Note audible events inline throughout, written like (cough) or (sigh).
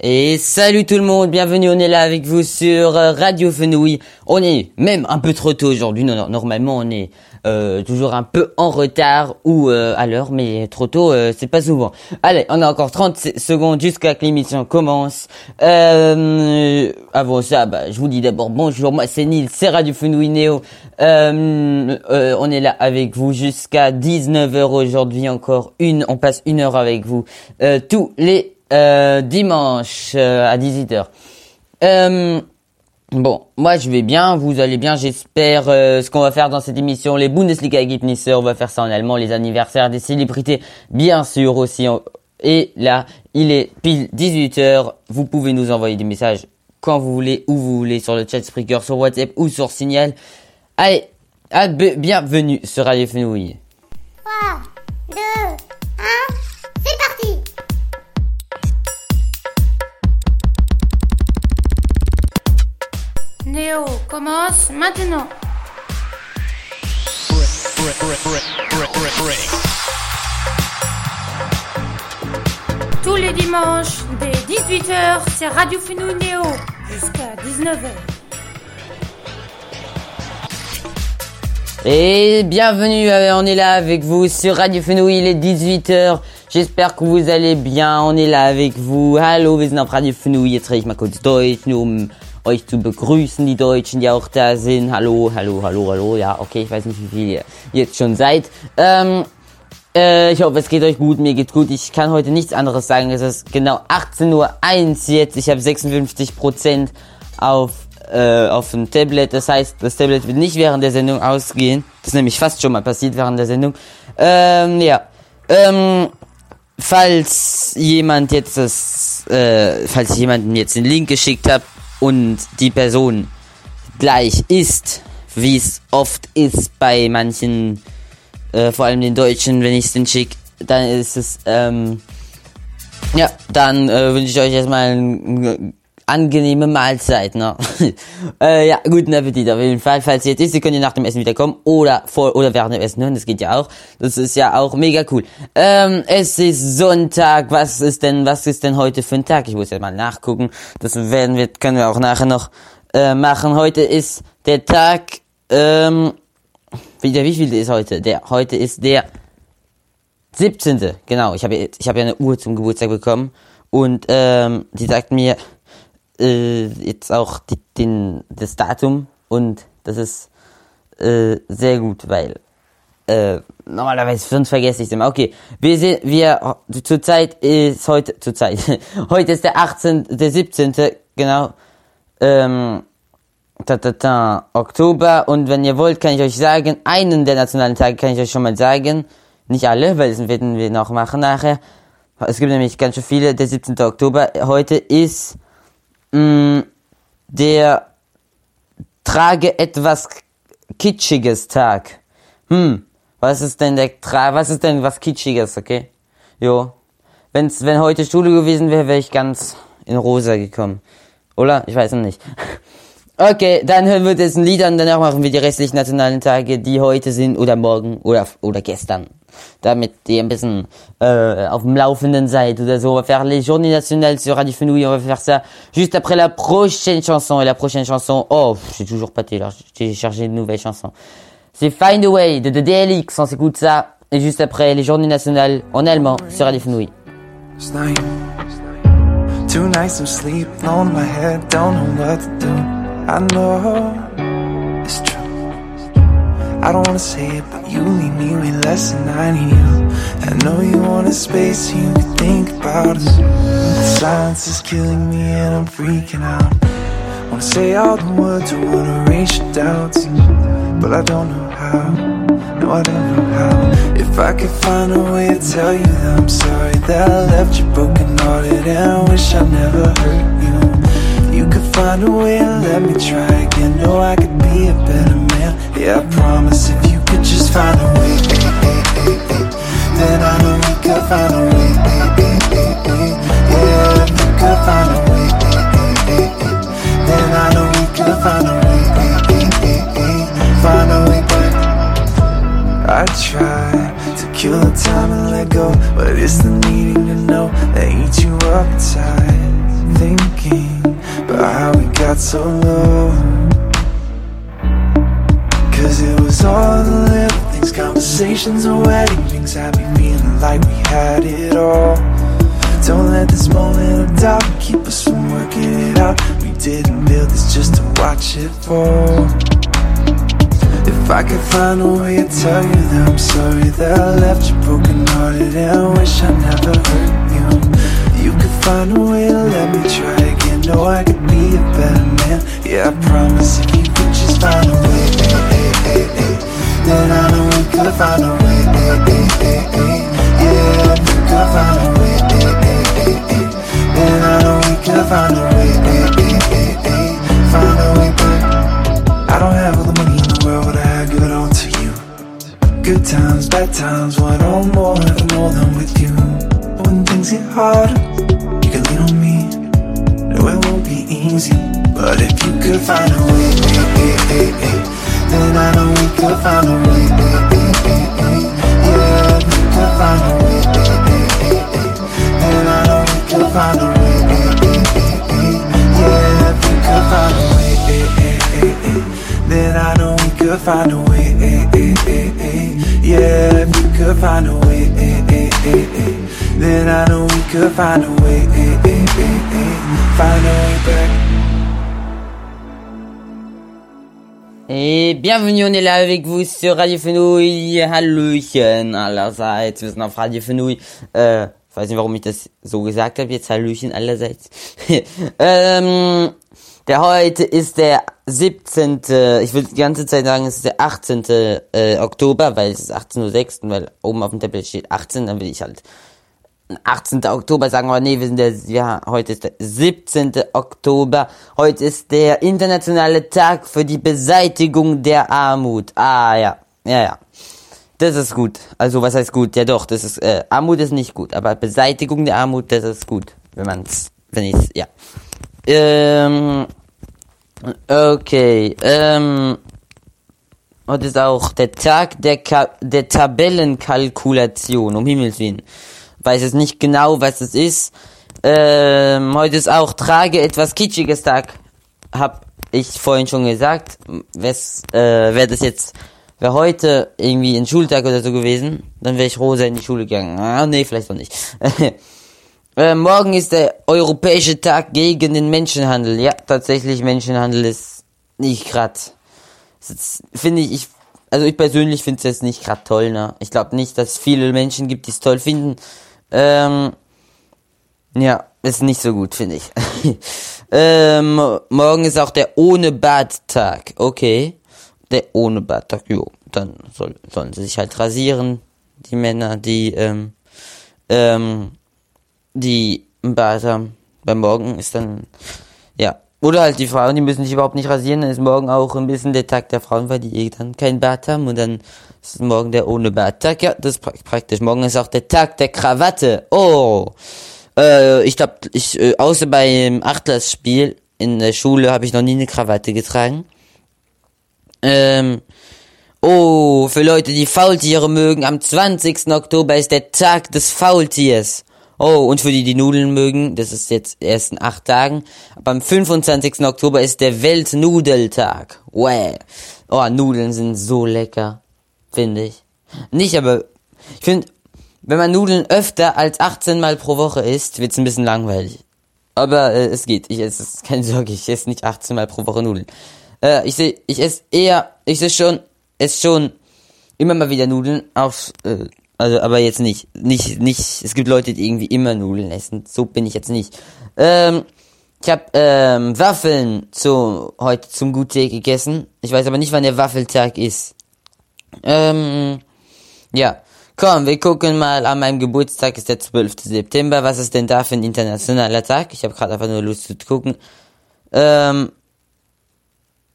Et salut tout le monde, bienvenue, on est là avec vous sur euh, Radio Fenouille. On est même un peu trop tôt aujourd'hui, non, non, normalement on est euh, toujours un peu en retard ou euh, à l'heure, mais trop tôt c'est pas souvent. Allez, on a encore 30 secondes jusqu'à que l'émission commence. avant ça, bah, je vous dis d'abord bonjour, moi c'est Nils, c'est Radio Fenouille Néo. on est là avec vous jusqu'à 19h aujourd'hui encore, une, on passe une heure avec vous tous les euh, dimanche euh, à 18h. Euh, bon, moi je vais bien, vous allez bien, j'espère. ce qu'on va faire dans cette émission, les Bundesliga Ergebnisse, on va faire ça en allemand, les anniversaires des célébrités, bien sûr aussi. Et là, il est pile 18h, vous pouvez nous envoyer des messages quand vous voulez, où vous voulez, sur le chat Spreaker, sur WhatsApp ou sur Signal. Allez, bienvenue sur Radio Fenouille. 3, 2, 1... Néo commence maintenant. Tous les dimanches, dès 18h, c'est Radio Fenouille Néo, jusqu'à 19h. Et bienvenue, euh, on est là avec vous sur Radio Fenouille, il est 18h. J'espère que vous allez bien, on est là avec vous. Hallo, wir Radio Fenouille, jetzt rede ich mal kurz Deutsch, euch zu begrüßen, die Deutschen, die auch da sind. Hallo, hallo, hallo, hallo. Ja, okay, ich weiß nicht, wie viel ihr jetzt schon seid. Ähm, äh, ich hoffe, es geht euch gut, mir geht's gut. Ich kann heute nichts anderes sagen. Es ist genau 18.01 Uhr jetzt. Ich habe 56% auf, äh, auf dem Tablet. Das heißt, das Tablet wird nicht während der Sendung ausgehen. Das ist nämlich fast schon mal passiert während der Sendung. Ähm, ja. Ähm, falls jemand jetzt das, äh, falls jemand jetzt den Link geschickt hat, und die Person gleich ist, wie es oft ist bei manchen, äh, vor allem den Deutschen, wenn ich es den schicke, dann ist es, ähm, ja, dann äh, wünsche ich euch erstmal einen angenehme Mahlzeit, ne? (laughs) äh, ja, guten Appetit auf jeden Fall. Falls ihr jetzt ist, ihr könnt ihr nach dem Essen wiederkommen oder vor oder während dem Essen hören, das geht ja auch. Das ist ja auch mega cool. Ähm, es ist Sonntag. Was ist denn, was ist denn heute für ein Tag? Ich muss jetzt mal nachgucken. Das werden wir, können wir auch nachher noch äh, machen. Heute ist der Tag, ähm, wieder, wie viel ist heute? Der, heute ist der 17. Genau, ich habe ich habe ja eine Uhr zum Geburtstag bekommen und ähm, die sagt mir, äh, jetzt auch die, den, das Datum und das ist äh, sehr gut, weil äh, normalerweise sonst vergesse ich es immer. Okay, wir sind, wir, zurzeit ist heute, zurzeit, (laughs) heute ist der 18., der 17., genau, ähm, ta, ta, ta, Oktober und wenn ihr wollt, kann ich euch sagen, einen der nationalen Tage kann ich euch schon mal sagen, nicht alle, weil das werden wir noch machen nachher. Es gibt nämlich ganz schön viele, der 17. Oktober, heute ist mh, mm, der trage etwas Kitschiges Tag. Hm, was ist denn der tra was ist denn was Kitschiges, okay? Jo. Wenn's, wenn heute Schule gewesen wäre, wäre ich ganz in rosa gekommen. Oder? Ich weiß noch nicht. (laughs) Okay, dann hören wir jetzt ein Lied an, danach machen wir die restlichen nationalen Tage, die heute sind oder morgen oder, oder gestern. Damit ihr ein bisschen euh, auf dem Laufenden seid oder so. On va faire les journées nationales sur Radio Fenouille, on va faire ça juste après la prochaine chanson. Et la prochaine chanson, oh, j'ai toujours pâté là, j'ai chargé une nouvelle chanson. C'est Find a Way de The DLX, on s'écoute ça. Et juste après, les journées nationales en allemand sur Radio Fenouille. Two nights of sleep, on my head, don't know what to do. I know. I don't wanna say it, but you leave me way less than I need you. I know you want a space so you can think about us. The silence is killing me and I'm freaking out. Wanna say all the words, I wanna erase your doubts, but I don't know how. No, I don't know how. If I could find a way to tell you that I'm sorry that I left you broken hearted and I wish I never hurt you you could find a way to let me try again. Know I could be a better man. Yeah, I promise if you could just find a way. Then I know we could find a way. Yeah, if you could find a way. Then I know we could find a way. Find a way, but I try to kill the time and let go But it's the needing to know that eats you up inside got so low. Cause it was all the little things, conversations and wedding things had me feeling like we had it all. Don't let this moment of doubt keep us from working it out. We didn't build this just to watch it fall. If I could find a way to tell you that I'm sorry that I left you broken hearted and I wish I never hurt you. You could find a way to let me try. Know I could be a better man. Yeah, I promise if you could just find a way, eh, eh, eh, eh, then I know we could find a way. eh, eh, eh, eh. Yeah, you could find a way, eh, eh, eh, eh, then I know we could find a way. eh, eh, eh, eh, Find a way back. I don't have all the money in the world, but I give it all to you. Good times, bad times, one or more, more than with you. When things get harder, you can lean on me. Easy, but if you could find a way, eh, eh, eh, eh, then I know we could find a way. eh, eh, eh, eh. Yeah, you could find a way, eh, eh, eh, eh, then I know we could find a way. eh, eh, eh, eh. Yeah, you could find a way, eh, eh, eh, eh, then I know we could find a way. eh, eh, eh, eh. Yeah, you could find a way, eh, eh, eh, eh, then I know we could find a way. Find. Et bienvenue, on est là avec vous sur Radio Fenouil. Hallöchen allerseits. Wir sind auf Radio Fenouil. Äh, ich weiß nicht, warum ich das so gesagt habe. Jetzt Hallöchen allerseits. (laughs) ähm, der heute ist der 17. Ich will die ganze Zeit sagen, es ist der 18. Äh, Oktober, weil es ist 18.06. weil oben auf dem Tablet steht 18, dann will ich halt 18. Oktober sagen wir, nee, wir sind der, ja, heute ist der 17. Oktober. Heute ist der internationale Tag für die Beseitigung der Armut. Ah, ja, ja, ja. Das ist gut. Also, was heißt gut? Ja doch, das ist, äh, Armut ist nicht gut, aber Beseitigung der Armut, das ist gut. Wenn man's, wenn ich's, ja. Ähm, okay, ähm, heute ist auch der Tag der, Ka der Tabellenkalkulation, um Himmels Willen weiß es nicht genau, was es ist. Ähm, heute ist auch Trage etwas Kitschiges Tag. Hab ich vorhin schon gesagt. Wes, äh, wäre das jetzt, wäre heute irgendwie ein Schultag oder so gewesen, dann wäre ich rosa in die Schule gegangen. Ah, nee, vielleicht auch nicht. (laughs) äh, morgen ist der Europäische Tag gegen den Menschenhandel. Ja, tatsächlich, Menschenhandel ist nicht grad. Finde ich, ich, also ich persönlich finde es jetzt nicht grad toll, ne? Ich glaube nicht, dass es viele Menschen gibt, die es toll finden. Ähm, ja, ist nicht so gut, finde ich. (laughs) ähm, morgen ist auch der ohne Bad-Tag. Okay. Der ohne Bad-Tag, jo. Dann soll, sollen sie sich halt rasieren, die Männer, die, ähm, ähm, die einen Bart haben. Beim Morgen ist dann. Oder halt die Frauen, die müssen sich überhaupt nicht rasieren, dann ist morgen auch ein bisschen der Tag der Frauen, weil die eh dann keinen Bart haben und dann ist morgen der ohne Bart-Tag. Ja, das ist pra praktisch. Morgen ist auch der Tag der Krawatte. Oh. Äh, ich glaube, ich, äh, außer beim Achtlassspiel in der Schule habe ich noch nie eine Krawatte getragen. Ähm, oh, für Leute, die Faultiere mögen, am 20. Oktober ist der Tag des Faultiers. Oh, und für die, die Nudeln mögen, das ist jetzt erst in acht Tagen. Am 25. Oktober ist der Weltnudeltag. Wow. Oh, Nudeln sind so lecker. Finde ich. Nicht, aber ich finde, wenn man Nudeln öfter als 18 Mal pro Woche isst, wird's ein bisschen langweilig. Aber äh, es geht. Ich esse, (laughs) keine Sorge, ich esse nicht 18 Mal pro Woche Nudeln. Äh, ich sehe, ich esse eher, ich sehe schon, esse schon immer mal wieder Nudeln auf, äh, also, aber jetzt nicht, nicht, nicht, es gibt Leute, die irgendwie immer Nudeln essen. So bin ich jetzt nicht. Ähm, ich habe ähm, Waffeln zu, heute zum Guttee gegessen. Ich weiß aber nicht, wann der Waffeltag ist. Ähm, ja. Komm, wir gucken mal, an meinem Geburtstag ist der 12. September. Was ist denn da für ein internationaler Tag? Ich habe gerade einfach nur Lust zu gucken. Ähm,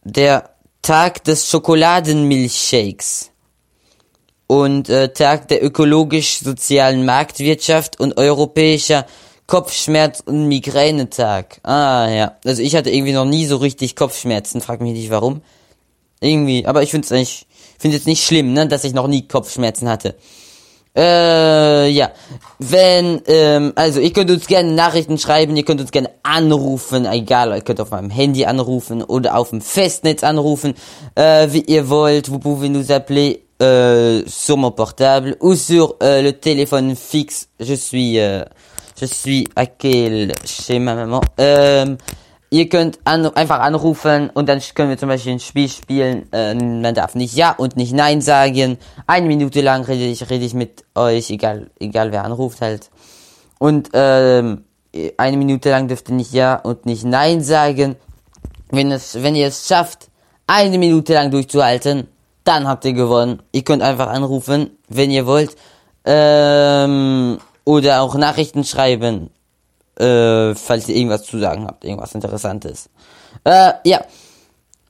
der Tag des Schokoladenmilchshakes und äh, Tag der ökologisch-sozialen Marktwirtschaft und europäischer Kopfschmerz- und Migränetag. Ah, ja. Also ich hatte irgendwie noch nie so richtig Kopfschmerzen, frag mich nicht warum. Irgendwie, aber ich finde es eigentlich, finde jetzt nicht schlimm, ne, dass ich noch nie Kopfschmerzen hatte. Äh, ja. Wenn, ähm, also ihr könnt uns gerne Nachrichten schreiben, ihr könnt uns gerne anrufen, egal, ihr könnt auf meinem Handy anrufen oder auf dem Festnetz anrufen, euh, wie ihr wollt. Pouvez nous appeler euh, sur mon portable ou sur euh, le téléphone fixe. Je suis, euh, je suis à quel chez ma maman. Ähm, ihr könnt an, einfach anrufen und dann können wir zum Beispiel ein Spiel spielen. Äh, man darf nicht Ja und nicht Nein sagen. Eine Minute lang rede ich, rede ich mit euch, egal, egal wer anruft halt. Und ähm, eine Minute lang dürft ihr nicht Ja und nicht Nein sagen. Wenn, es, wenn ihr es schafft, eine Minute lang durchzuhalten, dann habt ihr gewonnen. Ihr könnt einfach anrufen, wenn ihr wollt. Ähm, oder auch Nachrichten schreiben, äh, falls ihr irgendwas zu sagen habt, irgendwas Interessantes. Euh.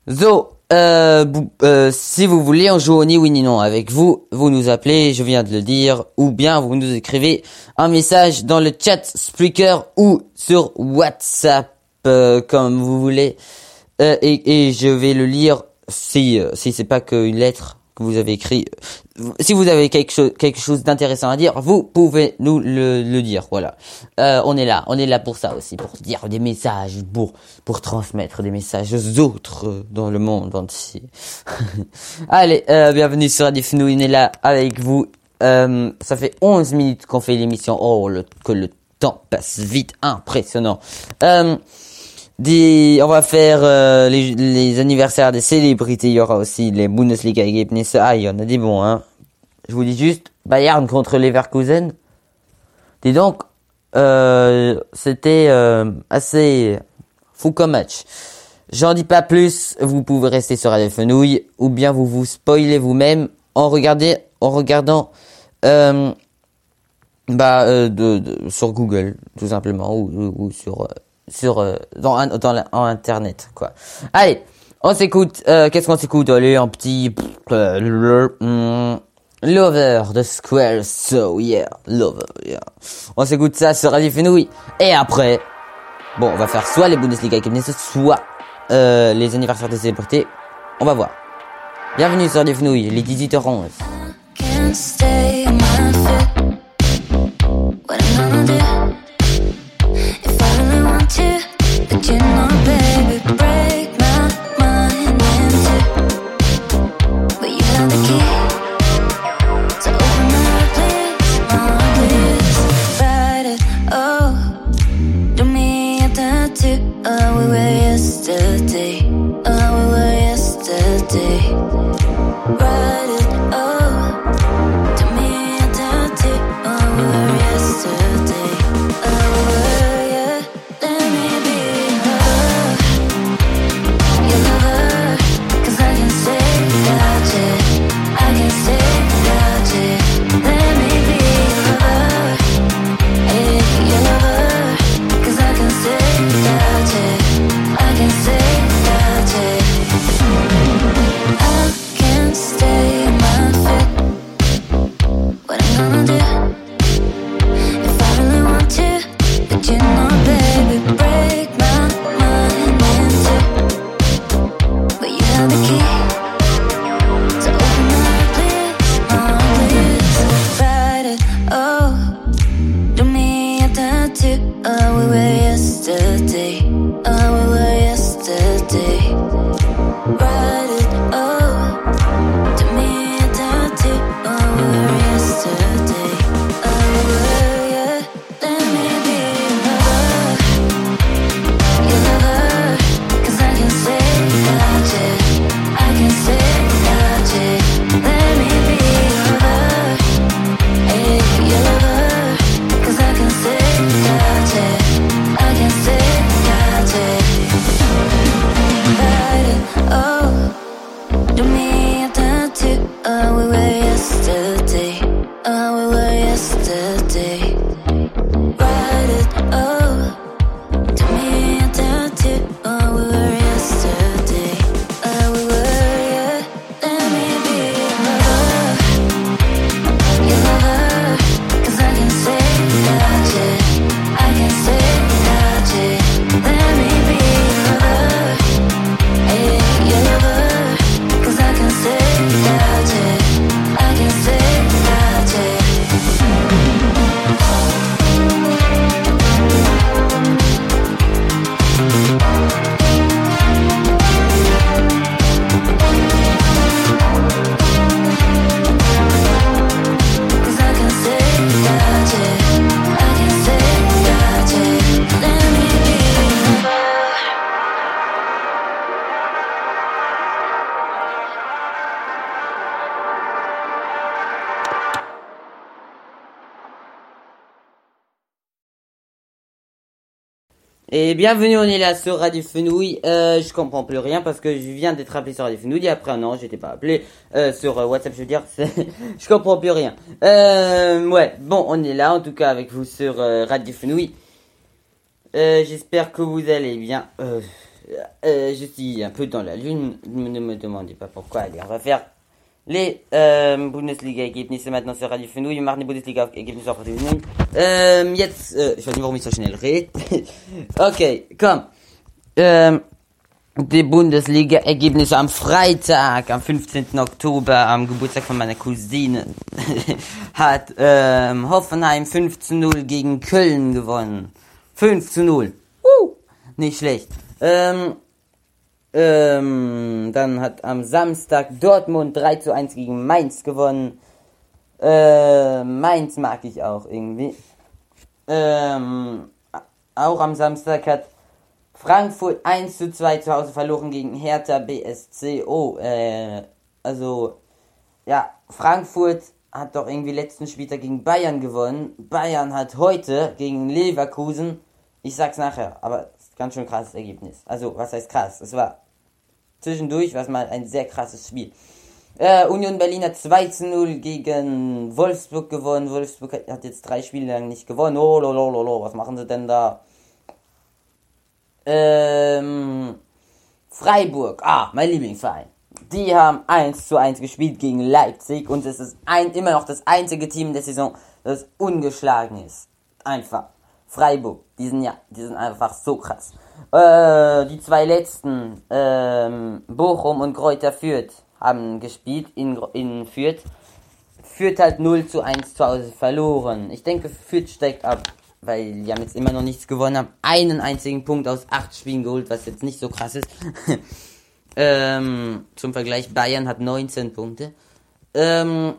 So, euh, si vous voulez, on joue au ni oui ni non avec vous. Vous nous appelez, je viens de le dire, ou bien vous nous écrivez un message dans le chat Spreaker ou sur WhatsApp, euh, comme vous voulez. Euh, et, et je vais le lire si euh, si c'est pas qu'une lettre que vous avez écrit. Si vous avez quelque chose quelque chose d'intéressant à dire, vous pouvez nous le, le dire. Voilà. Euh, on est là, on est là pour ça aussi, pour dire des messages, pour pour transmettre des messages aux autres euh, dans le monde entier. (laughs) Allez, euh, bienvenue sur Radio on est là avec vous. Euh, ça fait 11 minutes qu'on fait l'émission. Oh, le, que le temps passe vite, impressionnant. Euh, des, on va faire euh, les, les anniversaires des célébrités. Il y aura aussi les Bundesliga-Ergebnisse. Ah, il y en a des bons, hein. Je vous dis juste, Bayern contre Leverkusen. Dis donc, euh, c'était euh, assez fou comme match. J'en dis pas plus. Vous pouvez rester sur Radio Fenouille ou bien vous vous spoilez vous-même en regardant, en regardant euh, bah, euh, de, de- sur Google, tout simplement, ou, ou, ou sur, euh, sur, euh, dans, un- dans en internet, quoi. Allez, on s'écoute, euh, qu'est-ce qu'on s'écoute? Allez, un petit, euh, hmm, Lover de Square, so yeah, Lover, yeah. On s'écoute ça sur Radio Fenouille. Et après, bon, on va faire soit les Bundesliga Ergebnisse, soit, euh, les anniversaires des célébrités. On va voir. Bienvenue sur Radio Fenouille, les 18h11. Can't stay on my 见到。Bienvenue, on est là sur Radio Fenouille. Euh, je comprends plus rien parce que je viens d'être appelé sur Radio Fenouille. Après un an, j'étais pas appelé euh, sur euh, WhatsApp. Je veux dire, (laughs) je comprends plus rien. Euh, ouais, bon, on est là en tout cas avec vous sur Radio Fenouille. J'espère que vous allez bien. Je suis un peu dans la lune. Ne me demandez pas pourquoi. Allez, on va faire les äh, Bundesliga-Ergebnisse maintenant sur Radio Fenouille. Wir machen die Bundesliga-Ergebnisse auf Radio Fenouille. Ähm, jetzt, äh, ich weiß nicht, warum ich so schnell rede. (laughs) okay, komm. Ähm, die Bundesliga-Ergebnisse am Freitag, am 15. Oktober, am Geburtstag von meiner Cousine, (laughs) hat ähm, Hoffenheim 5 zu 0 gegen Köln gewonnen. 5 zu 0. Uh, nicht schlecht. Ähm, ähm, dann hat am Samstag Dortmund 3 zu 1 gegen Mainz gewonnen. Äh, Mainz mag ich auch irgendwie. Ähm, auch am Samstag hat Frankfurt 1 zu 2 zu Hause verloren gegen Hertha BSC. Oh, äh, also, ja, Frankfurt hat doch irgendwie letzten Spieltag gegen Bayern gewonnen. Bayern hat heute gegen Leverkusen, ich sag's nachher, aber ganz schön krasses Ergebnis. Also, was heißt krass? Es war zwischendurch was mal ein sehr krasses Spiel. Äh, Union Berlin hat 2 zu 0 gegen Wolfsburg gewonnen. Wolfsburg hat, jetzt drei Spiele lang nicht gewonnen. Oh, lolo, lolo, was machen sie denn da? Ähm, Freiburg, ah, mein Lieblingsverein. Die haben 1 zu 1 gespielt gegen Leipzig und es ist ein, immer noch das einzige Team der Saison, das ungeschlagen ist. Einfach. Freiburg, die sind ja, die sind einfach so krass. Äh, die zwei letzten, ähm, Bochum und Kräuter Fürth haben gespielt in, in Fürth. Fürth halt 0 zu 1 zu Hause verloren. Ich denke, Fürth steigt ab, weil die haben jetzt immer noch nichts gewonnen, haben einen einzigen Punkt aus acht Spielen geholt, was jetzt nicht so krass ist. (laughs) ähm, zum Vergleich, Bayern hat 19 Punkte. Ähm,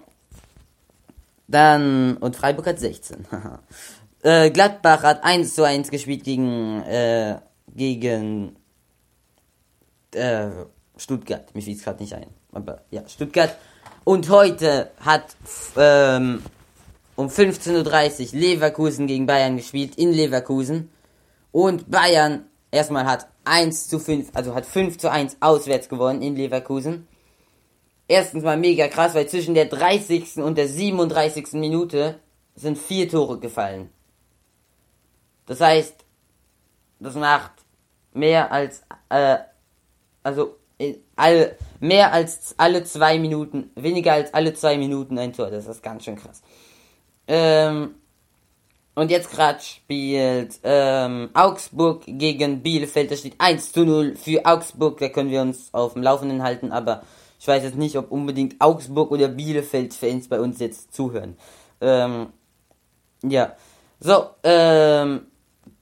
dann, und Freiburg hat 16. (laughs) äh, Gladbach hat 1 zu 1 gespielt gegen, äh, gegen, äh, Stuttgart. Mir fiel es gerade nicht ein. Aber ja, Stuttgart. Und heute hat ähm, um 15.30 Uhr Leverkusen gegen Bayern gespielt in Leverkusen. Und Bayern erstmal hat 1 zu 5, also hat 5 zu 1 auswärts gewonnen in Leverkusen. Erstens mal mega krass, weil zwischen der 30. und der 37. Minute sind vier Tore gefallen. Das heißt, das macht mehr als, äh, also alle, mehr als alle zwei Minuten, weniger als alle zwei Minuten ein Tor. Das ist ganz schön krass. Ähm, und jetzt gerade spielt ähm, Augsburg gegen Bielefeld. Da steht 1 zu 0 für Augsburg. Da können wir uns auf dem Laufenden halten. Aber ich weiß jetzt nicht, ob unbedingt Augsburg oder Bielefeld-Fans bei uns jetzt zuhören. Ähm, ja. So, ähm,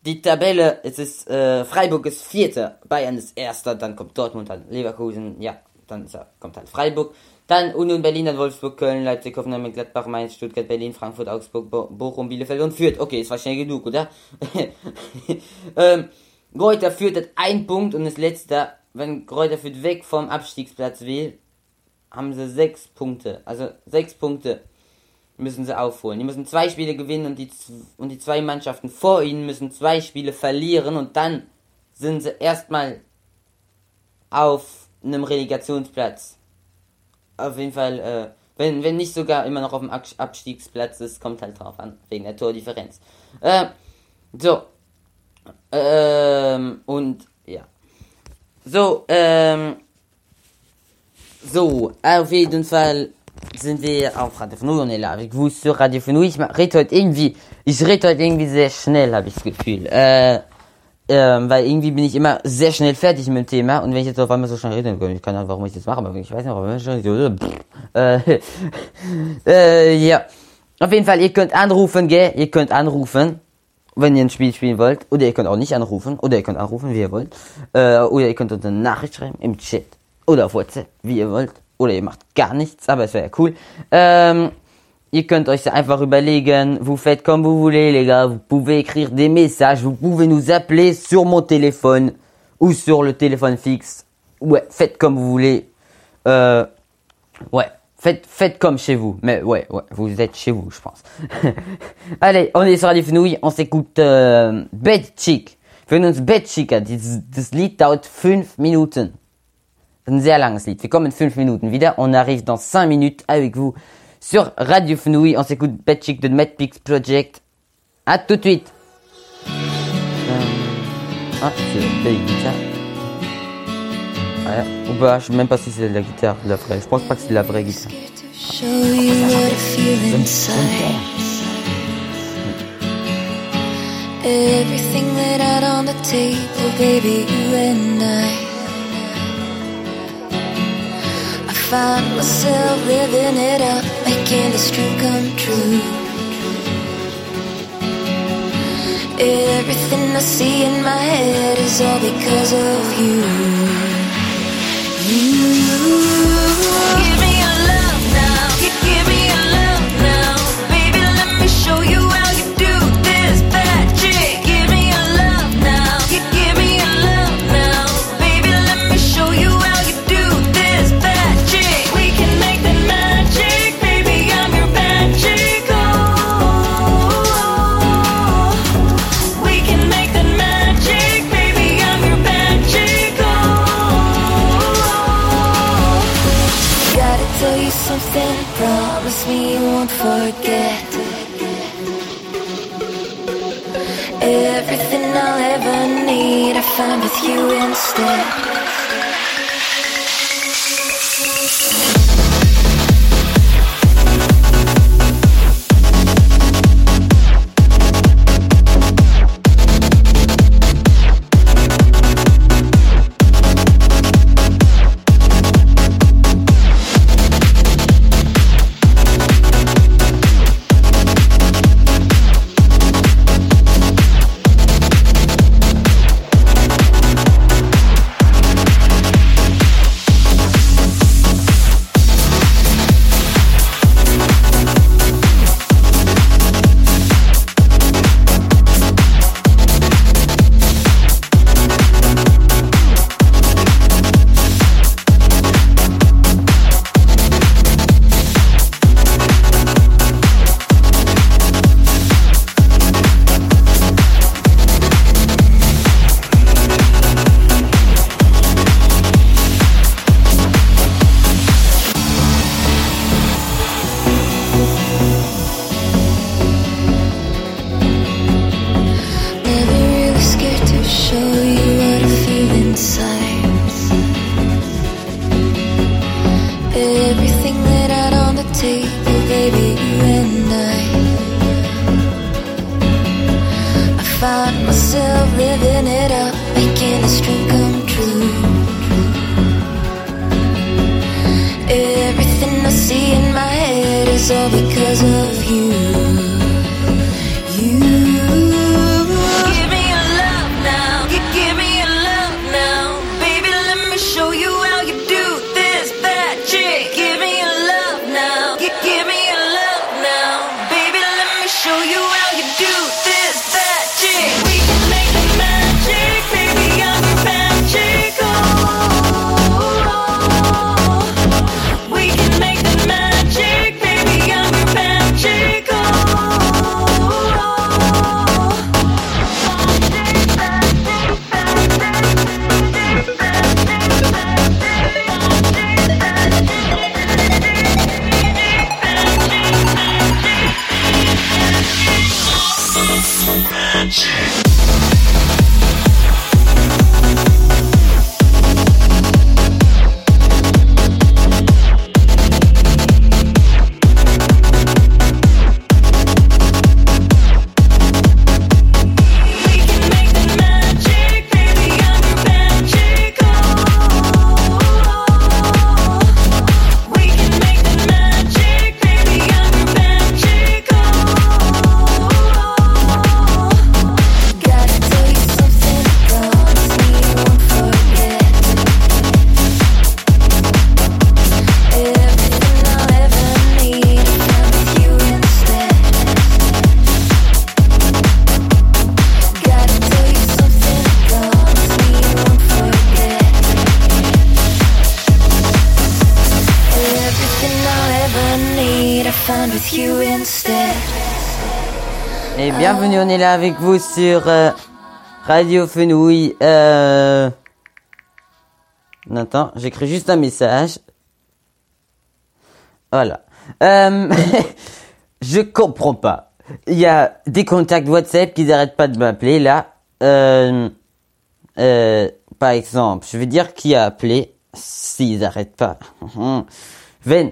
die Tabelle, es ist, äh, Freiburg ist Vierter, Bayern ist Erster, dann kommt Dortmund, dann Leverkusen, ja, dann er, kommt halt Freiburg. Dann Union Berlin, dann Wolfsburg, Köln, Leipzig, Hoffenheim, Gladbach, Mainz, Stuttgart, Berlin, Frankfurt, Augsburg, Bo Bochum, Bielefeld und Fürth. Okay, es war schnell genug, oder? (laughs) ähm, Greuther Fürth hat ein Punkt und ist letzter. Wenn Greuther Fürth weg vom Abstiegsplatz will, haben sie sechs Punkte. Also sechs Punkte müssen sie aufholen. Die müssen zwei Spiele gewinnen und die, und die zwei Mannschaften vor ihnen müssen zwei Spiele verlieren und dann sind sie erstmal auf einem Relegationsplatz. Auf jeden Fall, äh, wenn, wenn nicht sogar immer noch auf dem Abs- Abstiegsplatz ist, kommt halt drauf an, wegen der Tordifferenz. Äh, so. Ähm, und ja. So, ähm, so, auf jeden Fall sind wir auf Radio Fenouille, on est là avec vous sur Radio Fenouille. Ich rede heute irgendwie, ich rede heute irgendwie sehr schnell, habe ich das Gefühl. Äh, ähm, weil irgendwie bin ich immer sehr schnell fertig mit dem Thema und wenn ich jetzt auf einmal so schnell rede, dann kann ich nicht, warum ich das mache, aber ich weiß nicht, warum ich schon äh, (laughs) äh, ja. Auf jeden Fall, ihr könnt anrufen, gell? Ihr könnt anrufen, wenn ihr ein Spiel spielen wollt. Oder ihr könnt auch nicht anrufen. Oder ihr könnt anrufen, wie ihr wollt. Äh, oder ihr könnt uns eine Nachricht schreiben im Chat. Oder auf WhatsApp, wie ihr wollt. oder ihr macht gar nichts, aber es wäre ja cool. Ähm, ihr könnt euch einfach überlegen, vous faites comme vous voulez, les gars. Vous pouvez écrire des messages, vous pouvez nous appeler sur mon téléphone ou sur le téléphone fixe. Ouais, faites comme vous voulez. Euh, ouais, faites, faites comme chez vous. Mais ouais, ouais, vous êtes chez vous, je pense. (laughs) Allez, on est sur les fenouilles, on s'écoute euh, Bed Chick. Für uns Bed Chick, das, das Lied dauert 5 Minuten ein sehr langes Lied. Wir kommen in fünf Minuten wieder. On arrive dans 5 minutes avec vous sur Radio Fnouille. On s'écoute Batchick de Madpix Project. À tout de suite. Euh, ah, c'est la guitare. Ah, ou bah, je sais même pas si c'est de la guitare, de la vraie. Je pense pas que c'est de la vraie guitare. Everything laid out on the table, baby, you and I. find myself living it up, making this dream come true. Everything I see in my head is all because of you. You. find myself living it up, making this dream come true. Everything I see in my head is all because of you. Et bienvenue, on est là avec vous sur euh, Radio Fenouille. Euh... Attends, j'écris juste un message. Voilà. Euh... (laughs) je comprends pas. Il y a des contacts WhatsApp qui n'arrêtent pas de m'appeler là. Euh... Euh, par exemple, je veux dire qui a appelé s'ils n'arrêtent pas. (laughs) Ven,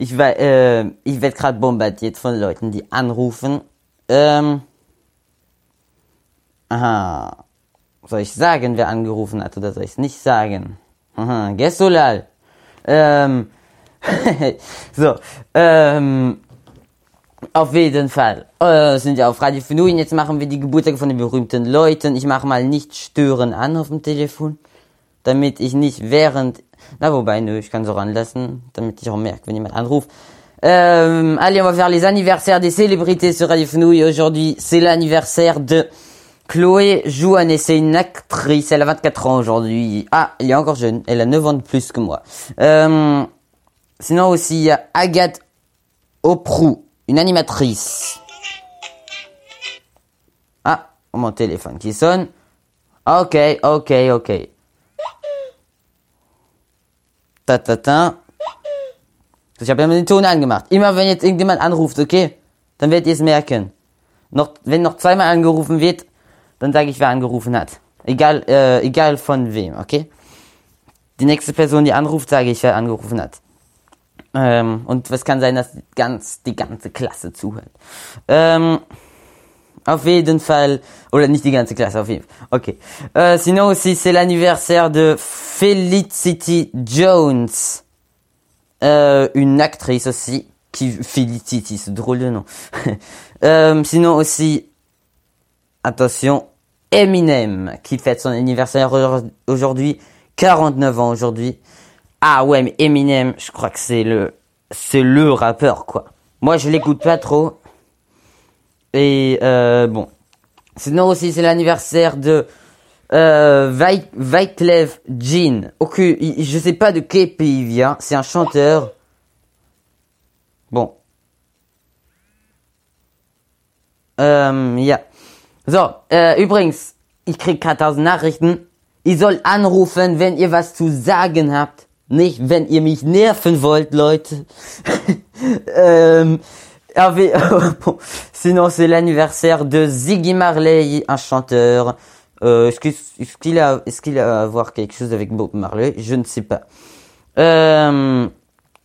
ich, äh, ich werde gerade bombardiert von Leuten, die anrufen. Ähm, aha. Soll ich sagen, wer angerufen hat, oder soll ich es nicht sagen? Aha, Gesolal. Ähm, (laughs) so, ähm, auf jeden Fall. Äh, sind ja auf Radio Fenouin. Jetzt machen wir die Geburtstage von den berühmten Leuten. Ich mache mal nicht stören an auf dem Telefon. Damit ich nicht während... Na, wobei, nö, ich kann so ranlassen. Damit ich auch merke, wenn jemand anruft. Euh, allez, on va faire les anniversaires des célébrités sur Radio Fenouil. Aujourd'hui, c'est l'anniversaire de Chloé Jouanet. C'est une actrice. Elle a 24 ans aujourd'hui. Ah, elle est encore jeune. Elle a 9 ans de plus que moi. Euh, sinon aussi, il y a Agathe Oprou, une animatrice. Ah, mon téléphone qui sonne. Ok, ok, ok. Ta, ta, ta. Ich habe ja den Ton angemacht. Immer wenn jetzt irgendjemand anruft, okay? Dann werdet ihr es merken. Noch, wenn noch zweimal angerufen wird, dann sage ich, wer angerufen hat. Egal, äh, egal von wem, okay? Die nächste Person, die anruft, sage ich, wer angerufen hat. Ähm, und es kann sein, dass ganz, die ganze Klasse zuhört. Ähm, auf jeden Fall, oder nicht die ganze Klasse, auf jeden Fall. Ok. Euh, sinon aussi, c'est l'anniversaire de Felicity Jones. Euh, une actrice aussi, qui, Felicity, c'est drôle de nom. (laughs) Euh, sinon aussi, attention, Eminem, qui fête son anniversaire aujourd- aujourd'hui, 49 ans aujourd'hui. Ah ouais, mais Eminem, je crois que c'est le, c'est le rappeur, quoi. Moi, je l'écoute pas trop. Et euh, bon. Sinon aussi, c'est l'anniversaire de euh, Wyclef Jean. Aucun, il- je sais pas de quel pays il vient. C'est un chanteur. Bon. Ähm, ja. So, äh, übrigens, ich krieg gerade tausend Nachrichten. Ihr sollt anrufen, wenn ihr was zu sagen habt. Nicht, wenn ihr mich nerven wollt, Leute. (laughs) ähm, ah, (laughs) bon. Sinon, c'est l'anniversaire de Ziggy Marley, un chanteur. Euh, est-ce qu'il a, est-ce qu'il a à voir quelque chose avec Bob Marley? Je ne sais pas. Euh,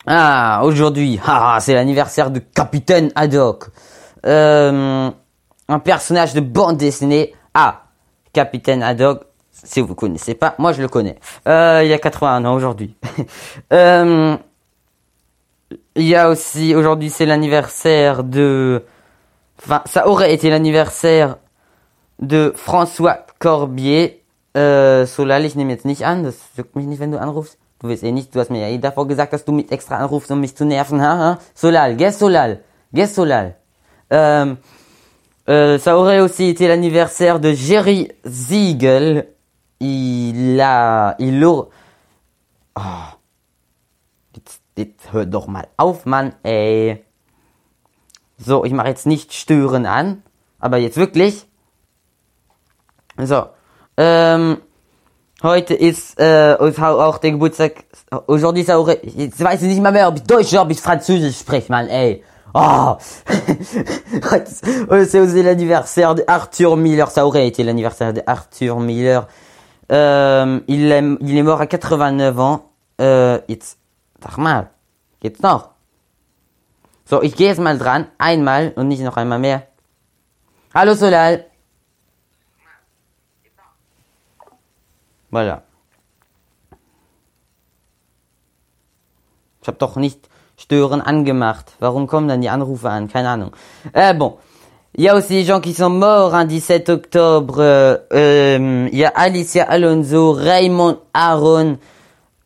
ah, aujourd'hui, (laughs) ah, c'est l'anniversaire de Capitaine Haddock. Euh, un personnage de bande dessinée. Ah, Capitaine Haddock, si vous connaissez pas, moi je le connais. Il y a 81 ans aujourd'hui. (laughs) Il y a aussi, aujourd'hui c'est l'anniversaire de... Enfin, ça aurait été l'anniversaire de François Corbier. Äh, Solal, ich nehme jetzt nicht an, das juckt mich nicht, wenn du anrufst. Du willst eh nicht, du hast mir ja eh davor gesagt, dass du mich extra anrufst, um mich zu nerven, haha. Solal, guess Solal, guess Solal. Ähm, euh, ça aurait aussi été l'anniversaire de Jerry Siegel. Il a, il a, oh. Jetzt, hör doch mal auf, Mann, ey. So, ich mache jetzt nicht stören an, aber jetzt wirklich. So, ähm, heute ist äh, auch der Geburtstag. Aujourd'hui, aurait, jetzt weiß ich nicht mal mehr, ob ich Deutsch oder ob ich Französisch spreche, Mann, ey. Oh (laughs) C'est aussi l'anniversaire de Arthur Miller. Ça aurait été l'anniversaire de Arthur Miller. Euh, il, est, il est mort à 89 ans. Äh, jetzt, sag mal, geht's noch? So, ich gehe jetzt mal dran. Einmal und nicht noch einmal mehr. Hallo Solal. Voilà. Ich habe doch nicht stören angemacht. Warum kommen dann die Anrufe an? Keine Ahnung. Euh, bon. Il y a aussi des gens qui sont morts un 17 octobre. Euh, euh, il y a Alicia Alonso, Raymond Aron,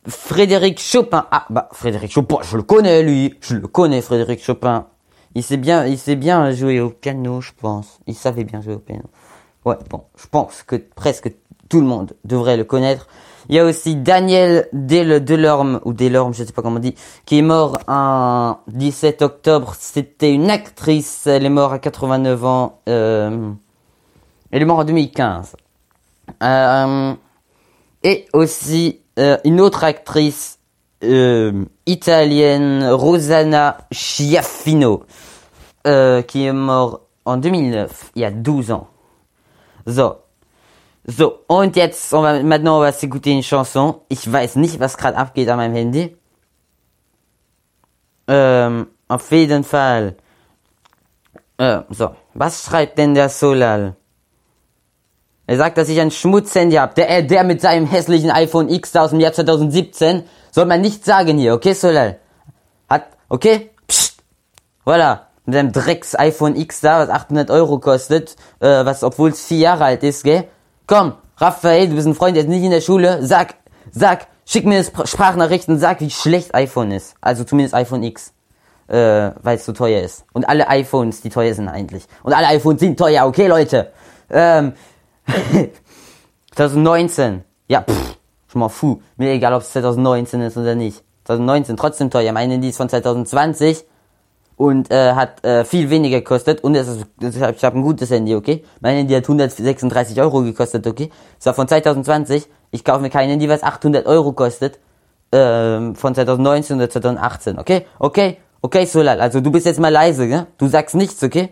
Frédéric Chopin. Ah bah Frédéric Chopin, je le connais lui. Je le connais Frédéric Chopin. Il sait bien, il sait bien jouer au piano, je pense. Il savait bien jouer au piano. Ouais, bon, je pense que presque tout le monde devrait le connaître. Il y a aussi Daniel Del Delorme, ou Delorme, je sais pas comment on dit, qui est mort un 17 octobre. C'était une actrice, elle est morte à 89 ans. Euh, elle est morte en 2015. Euh, et aussi une autre actrice euh, italienne, Rosanna Schiaffino, euh, qui est morte en 2009, il y a 12 ans. So. So, und jetzt, on va, maintenant, on va s'écouter une chanson. Ich weiß nicht, was gerade abgeht an meinem Handy. Ähm, auf jeden Fall. Äh, so, was schreibt denn der Solal? Er sagt, dass ich ein Schmutzhandy habe. Der, äh, der mit seinem hässlichen iPhone X da aus dem Jahr 2017. Soll man nicht sagen hier, okay, Solal? Hat, okay? Psst. Voilà. Mit seinem Drecks iPhone X da, was 800 Euro kostet, äh, was, obwohl es vier Jahre alt ist, gell? Komm, Raphael, du bist ein Freund, der ist nicht in der Schule. Sag, sag, schick mir eine Spr- Sprachnachricht sag, wie schlecht iPhone ist. Also zumindest iPhone X. Äh, weil es so teuer ist. Und alle iPhones, die teuer sind eigentlich. Und alle iPhones sind teuer, okay, Leute? Ähm, (laughs) 2019. Ja, pff, schon mal fu. Mir egal, ob es 2019 ist oder nicht. 2019 trotzdem teuer. Mein Handy ist von 2020 und äh, hat äh, viel weniger gekostet und es ist, ich habe hab ein gutes Handy, okay? Mein Handy hat 136 Euro gekostet, okay? Das war von 2020. Ich kaufe mir kein Handy, was 800 Euro kostet. Ähm, von 2019 oder 2018, okay? Okay? Okay, Solal. Also du bist jetzt mal leise, gell? Du sagst nichts, okay?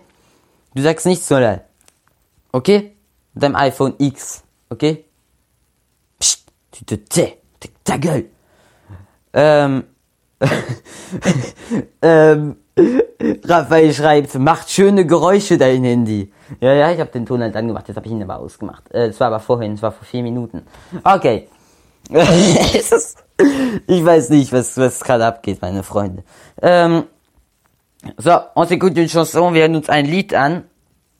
Du sagst nichts, Solal. Okay? Deinem iPhone X, okay? Psst, tu te tais, ta- gueule. (laughs) Ähm, ähm, Raphael schreibt, macht schöne Geräusche dein Handy. Ja, ja, ich habe den Ton halt angemacht, jetzt habe ich ihn aber ausgemacht. Äh, das war aber vorhin, das war vor vier Minuten. Okay. (laughs) Es ich weiß nicht, was, was gerade abgeht, meine Freunde. Ähm, so, on s'écoute une chanson, wir hören uns ein Lied an.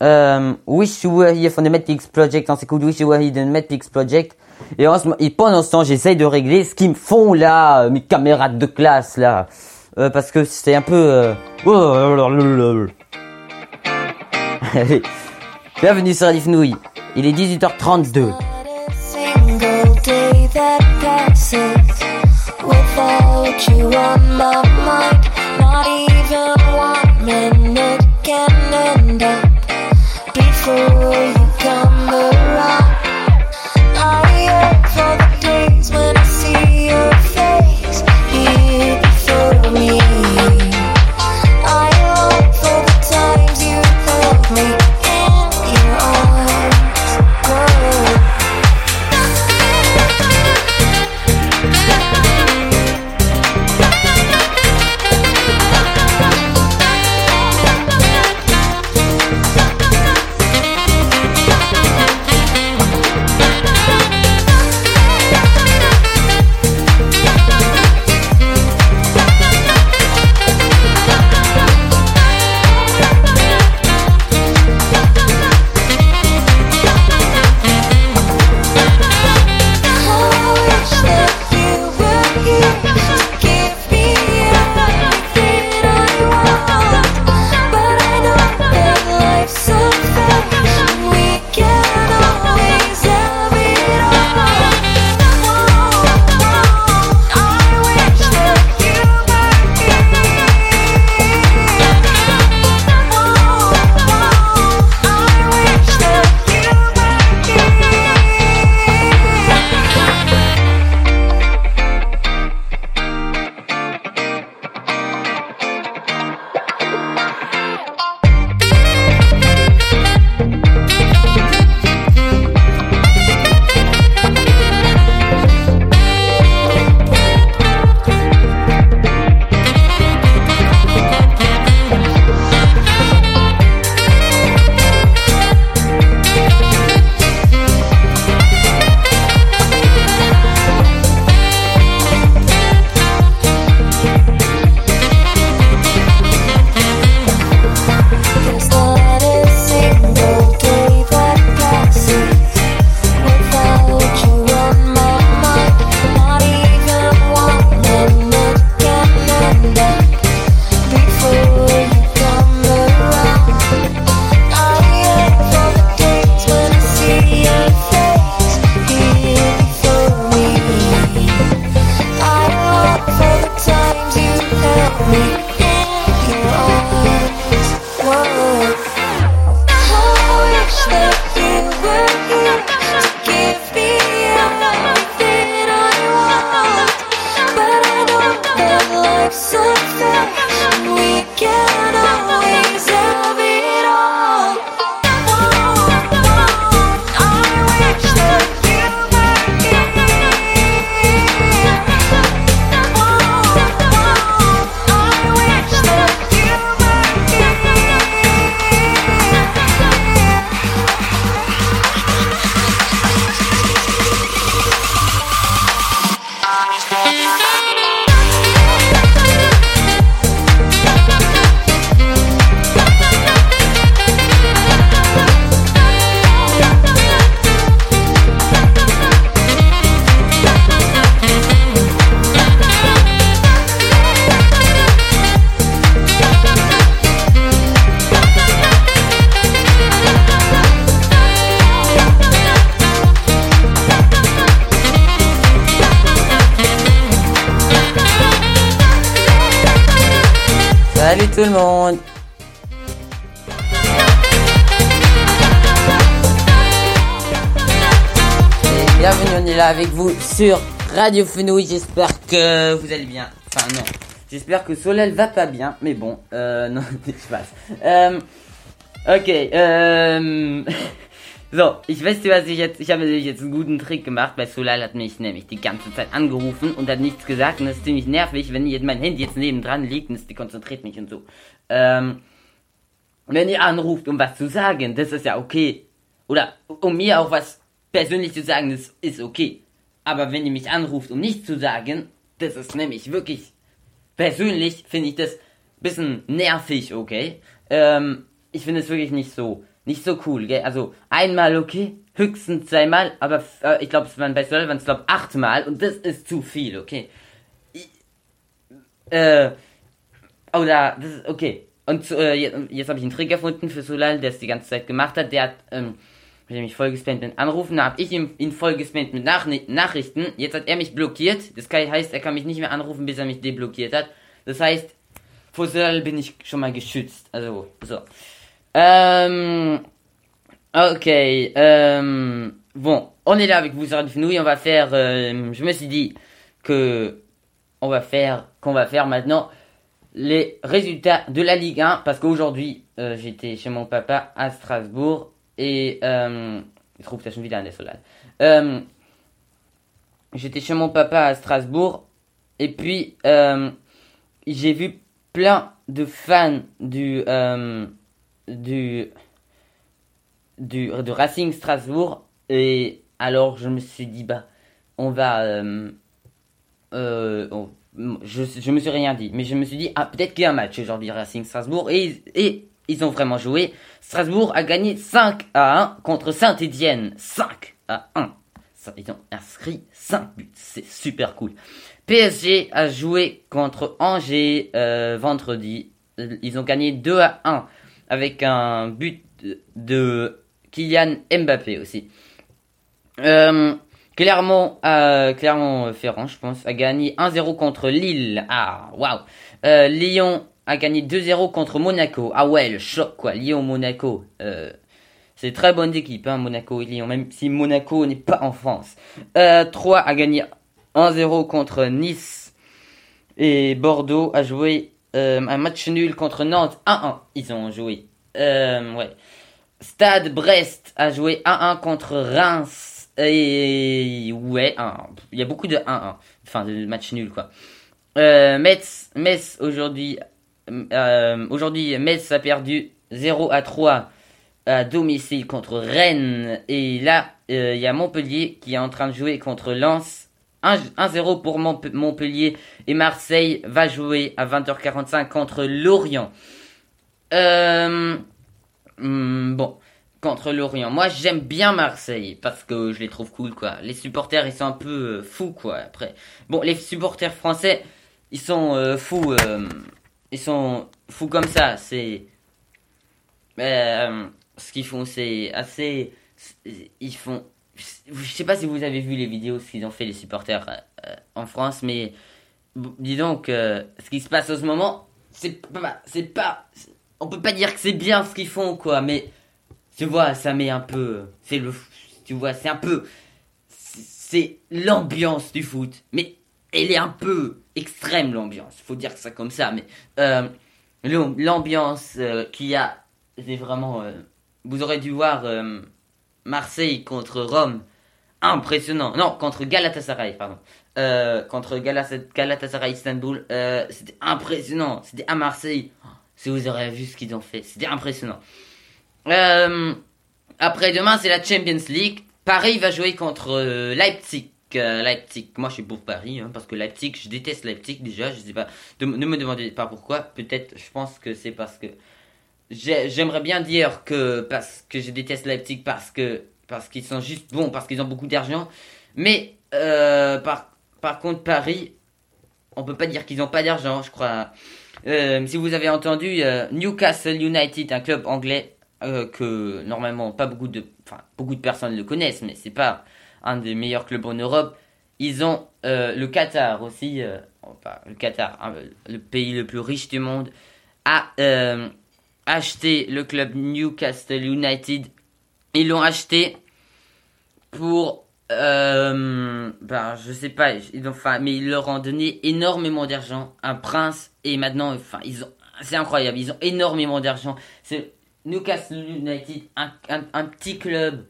Wish You Were Here von The Matrix Project, on s'écoute Wish You Were Here de Project. Et, en ce, et pendant ce temps, j'essaye de régler ce qu'ils me font là, euh, mes camarades de classe là. Euh, parce que c'est un peu... Euh... (laughs) Allez, bienvenue sur Fenouille. Il est 18h32. Not a single day that passes without you on my mind. go. Sur Radio Fenouil, j'espère que vous allez bien. Enfin non, j'espère que Solel va pas bien, mais bon, euh, (laughs) non, je passe. Ähm, okay, ähm, (laughs) so, ich weiß was ich jetzt, ich habe natürlich jetzt einen guten Trick gemacht, weil Solal hat mich nämlich die ganze Zeit angerufen und hat nichts gesagt und das ist ziemlich nervig, wenn jetzt mein Handy jetzt nebendran liegt und es dekonzentriert mich und so. Ähm, wenn ihr anruft, um was zu sagen, das ist ja okay. Oder um mir auch was persönlich zu sagen, das ist okay. Aber wenn ihr mich anruft, um nichts zu sagen, das ist nämlich wirklich, persönlich finde ich das bisschen nervig, okay? Ähm, ich finde es wirklich nicht so, nicht so cool, gell? Also einmal okay, höchstens zweimal, aber äh, ich glaube, es waren bei Sullivan, ich glaube achtmal und das ist zu viel, okay? Äh, oder, das ist, okay. Und äh, jetzt habe ich einen Trick erfunden für Solal, der es die ganze Zeit gemacht hat. Der hat ähm, hat er mich voll gespammt mit Anrufen, da ich ihm, ihn voll mit Nach Nachrichten. Jetzt hat er mich blockiert. Das heißt, er kann mich nicht mehr anrufen, bis er mich deblockiert hat. Das heißt, vor bin ich geschützt. Also, so. Euh, ok. Euh, bon, on est là avec vous sur Radio. On va faire. euh, je me suis dit que on va faire qu'on va faire maintenant les résultats de la Ligue 1 parce qu'aujourd'hui euh, j'étais chez mon papa à Strasbourg et euh, rufe das schon wieder. Euh, j'étais chez mon papa à Strasbourg et puis euh, j'ai vu plein de fans du euh, du du Racing Strasbourg et alors je me suis dit bah on va euh, euh, je, je me suis rien dit mais je me suis dit ah peut-être qu'il y a un match aujourd'hui Racing Strasbourg et ils ont vraiment joué Strasbourg a gagné 5 à 1 contre Saint-Étienne 5 à 1 Ça, ils ont inscrit 5 buts c'est super cool PSG a joué contre Angers euh, vendredi ils ont gagné 2 à 1 avec un but de- de Kylian Mbappé aussi. Euh, Clermont, euh, Clermont-Ferrand, je pense, a gagné 1-0 contre Lille. Ah, waouh. Euh, Lyon a gagné 2-0 contre Monaco. Ah ouais, le choc quoi. Lyon-Monaco. Euh, c'est très bonne équipe, hein, Monaco et Lyon, même si Monaco n'est pas en France. Euh, 3 a gagné 1-0 contre Nice. Et Bordeaux a joué euh, un match nul contre Nantes 1-1. Ils ont joué. Euh, ouais. Stade Brest a joué 1-1 contre Reims. Et ouais, il y a beaucoup de 1-1. Enfin, de match nul quoi. Euh, Metz, Metz aujourd'hui, euh, aujourd'hui Metz a perdu 0 à 3 à domicile contre Rennes. Et là, euh, il y a Montpellier qui est en train de jouer contre Lens. 1 1-0 pour Mont- Montpellier et Marseille va jouer à 20h45 contre Lorient. Euh, hmm, bon, contre Lorient. Moi, j'aime bien Marseille parce que je les trouve cool, quoi. Les supporters, ils sont un peu euh, fous, quoi. Après, bon, les supporters français, ils sont euh, fous. Ils sont fous comme ça. C'est euh, ce qu'ils font, c'est assez. Ils font. Je sais pas si vous avez vu les vidéos ce qu'ils ont fait les supporters euh, en France, mais dis donc, euh, ce qui se passe en ce moment, c'est pas, c'est pas, on peut pas dire que c'est bien ce qu'ils font quoi, mais tu vois, ça met un peu, c'est le, tu vois, c'est un peu, c'est l'ambiance du foot, mais elle est un peu extrême l'ambiance, faut dire que ça comme ça, mais euh, l'am- l'ambiance euh, qu'il y a, c'est vraiment, euh, vous aurez dû voir euh, Marseille contre Rome, impressionnant, non contre Galatasaray pardon, contre Galatasaray Istanbul, c'était impressionnant, c'était à Marseille, si vous aurez vu ce qu'ils ont fait, c'était impressionnant. Après demain, c'est la Champions League. Paris va jouer contre Leipzig. Euh, Leipzig. Moi, je suis pour Paris, hein, parce que Leipzig, je déteste Leipzig déjà. Je sais pas. ne me demandez pas pourquoi. Peut-être, je pense que c'est parce que j'ai- j'aimerais bien dire que parce que je déteste Leipzig parce que parce qu'ils sont juste bons, parce qu'ils ont beaucoup d'argent. Mais euh, par par contre, Paris, on peut pas dire qu'ils ont pas d'argent, je crois. Euh, si vous avez entendu euh, Newcastle United, un club anglais que normalement pas beaucoup de, enfin beaucoup de personnes le connaissent, mais c'est pas un des meilleurs clubs en Europe. Ils ont euh, le Qatar aussi, euh, enfin le Qatar, le pays le plus riche du monde, a euh, acheté le club Newcastle United. Ils l'ont acheté pour, ben, je sais pas, ils ont, enfin, mais ils leur ont donné énormément d'argent, un prince, et maintenant, enfin, ils ont, c'est incroyable, ils ont énormément d'argent. C'est Newcastle United, un, un, un petit club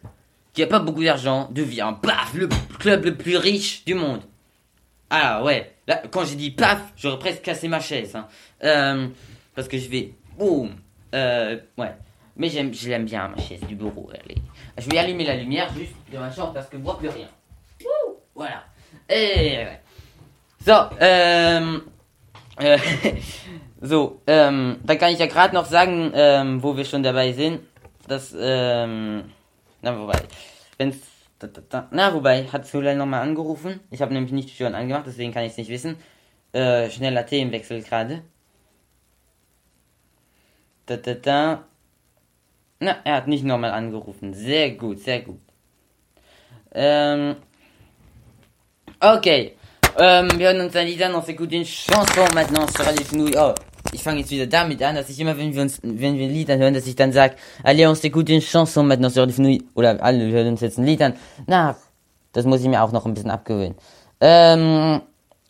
qui a pas beaucoup d'argent, devient, paf, le club le plus riche du monde. Ah ouais, là, quand j'ai dit paf, j'aurais presque cassé ma chaise, hein. Euh, parce que je vais, boum, euh, ouais. Mais j'aime, je l'aime bien, ma chaise du bureau. est- Je vais allumer la lumière juste de ma chambre parce que je vois plus rien. Voilà. Et ouais. So, ähm, äh, (laughs) so, ähm, dann kann ich ja gerade noch sagen, ähm, wo wir schon dabei sind, dass, ähm, na wobei, wenn's, da, da, da, na wobei, hat Sulay nochmal angerufen. Ich habe nämlich nicht die Türen angemacht, deswegen kann ich es nicht wissen. Äh, schneller Themenwechsel gerade. Da, da, da. Na, er hat nicht nochmal angerufen. Sehr gut, sehr gut. Ähm, okay. Ähm, wir hören uns ein Lied an, on s'écoute une chanson maintenant sur Radio Fenouille. Oh, ich fange jetzt wieder damit an, dass ich immer, wenn wir uns, wenn dass ich dann sag, allez, on s'écoute une chanson maintenant sur. Oder alle, hören uns jetzt Lied an. Na, das muss ich mir auch noch ein bisschen abgewöhnen. Ähm,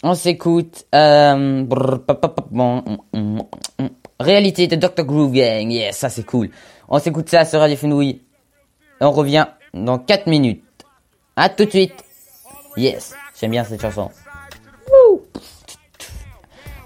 on s'écoute, ähm, pa, bon, mm, mm, mm. Réalité de Dr. Groove Gang. Yes, ça c'est cool. On s'écoute ça sur Radio Fenouille. On revient dans 4 minutes. À tout de suite. Yes, j'aime bien cette chanson.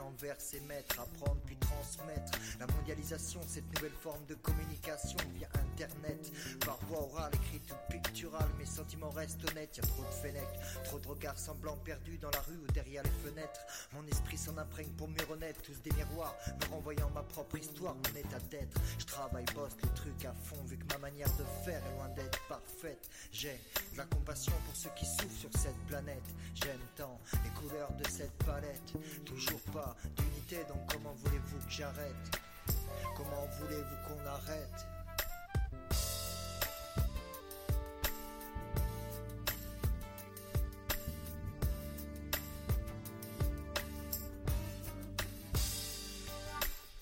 envers ses maîtres. Apprendre puis transmettre. La mondialisation, cette nouvelle forme de communication via Internet. Par voie orale, écrite ou picturale, mes sentiments restent honnêtes. Y a trop de fenêtres, trop de regards semblants perdus dans la rue ou derrière les fenêtres. Mon esprit s'en imprègne pour mieux renaître. Tous des miroirs, me renvoyant ma propre histoire, mon état d'être. Je travaille, bosse le truc à fond, vu que ma manière de faire est loin d'être parfaite. J'ai de la compassion pour ceux qui souffrent sur cette planète. J'aime tant les couleurs de cette palette. Toujours pas d'unité, donc comment voulez-vous que j'arrête? Comment voulez-vous qu'on arrête?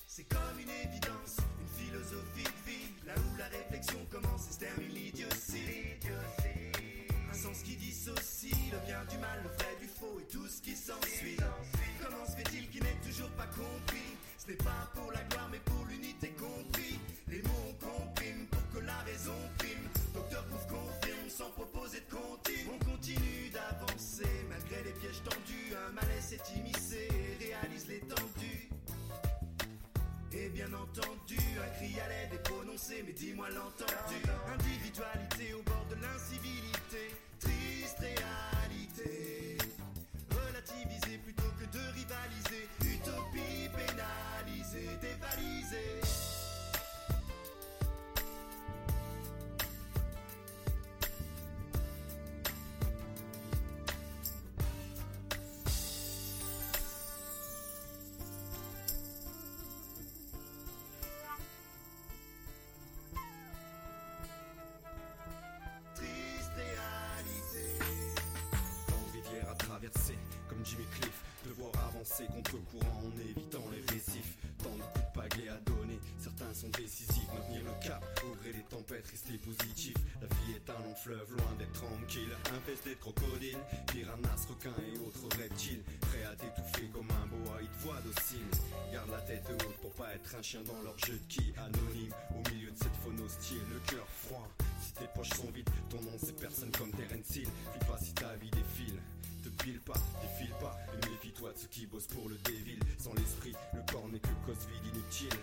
C'est comme une évidence, une philosophie de vie, là où la réflexion commence et se termine l'idiotie. Un sens qui dissocie le bien du mal, le vrai du faux et tout ce qui s'ensuit. Comment Ce n'est pas pour la gloire mais pour l'unité compris. Les mots on comprime pour que la raison prime. Docteur Groove confirme sans proposer de comptine. On continue d'avancer malgré les pièges tendus. Un malaise est immiscé et réalise l'étendue. Et bien entendu, un cri à l'aide est prononcé, mais dis-moi l'entendu. Individualité au bord de l'incivilité, triste réalité. Loin d'être tranquille, infesté de crocodiles, piranhas, requins et autres reptiles, prêts à t'étouffer comme un boa, ils te voient docile. Garde la tête haute pour pas être un chien dans leur jeu de qui, anonyme, au milieu de cette faune hostile, le cœur froid. Si tes poches sont vides, ton nom c'est personne comme Terence Hill. File pas si ta vie défile. Te pile pas, défile pas, et méfie-toi de ceux qui bossent pour le dévil. Sans l'esprit, le corps n'est que cause vide inutile.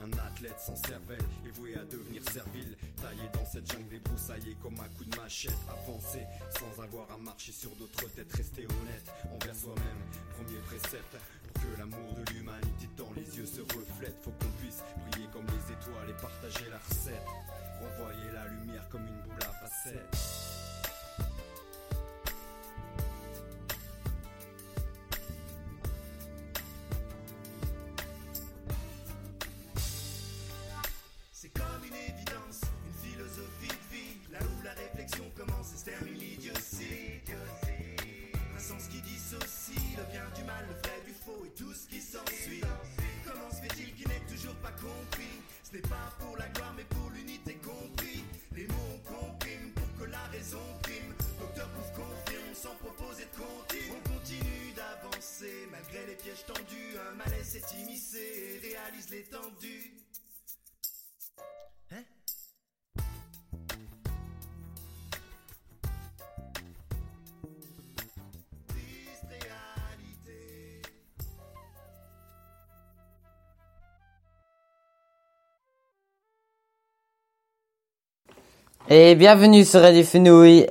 Un athlète sans cervelle est voué à devenir servile. Taillé dans cette jungle débroussaillée comme un coup de machette. Avancer sans avoir à marcher sur d'autres têtes. Rester honnête envers soi-même. Premier précepte. que l'amour de l'humanité dans les yeux se reflète. Faut qu'on puisse briller comme les étoiles et partager la recette. Renvoyer la lumière comme une boule à facettes. Hein? Et bienvenue sur Radio Fenouille.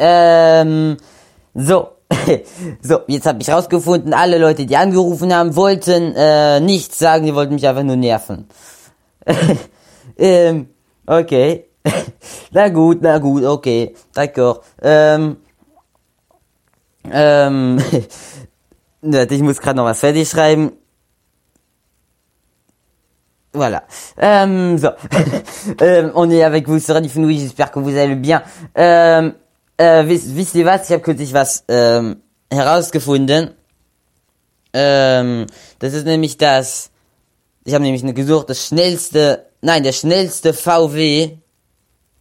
So. (laughs) so, jetzt habe ich rausgefunden, alle Leute, die angerufen haben, wollten äh, nichts sagen, die wollten mich einfach nur nerven. (laughs) ähm, okay. (laughs) na gut, na gut, okay. D'accord. Ähm, ähm, ich muss gerade noch was fertig schreiben. Voilà. Euh, so. euh, on est avec vous Fenouille, j'espère que vous allez bien. Ähm, äh, wisst, wisst ihr was? Ich habe kürzlich was ähm, herausgefunden. Ähm, das ist nämlich das, ich habe nämlich gesucht, das schnellste, nein, der schnellste VW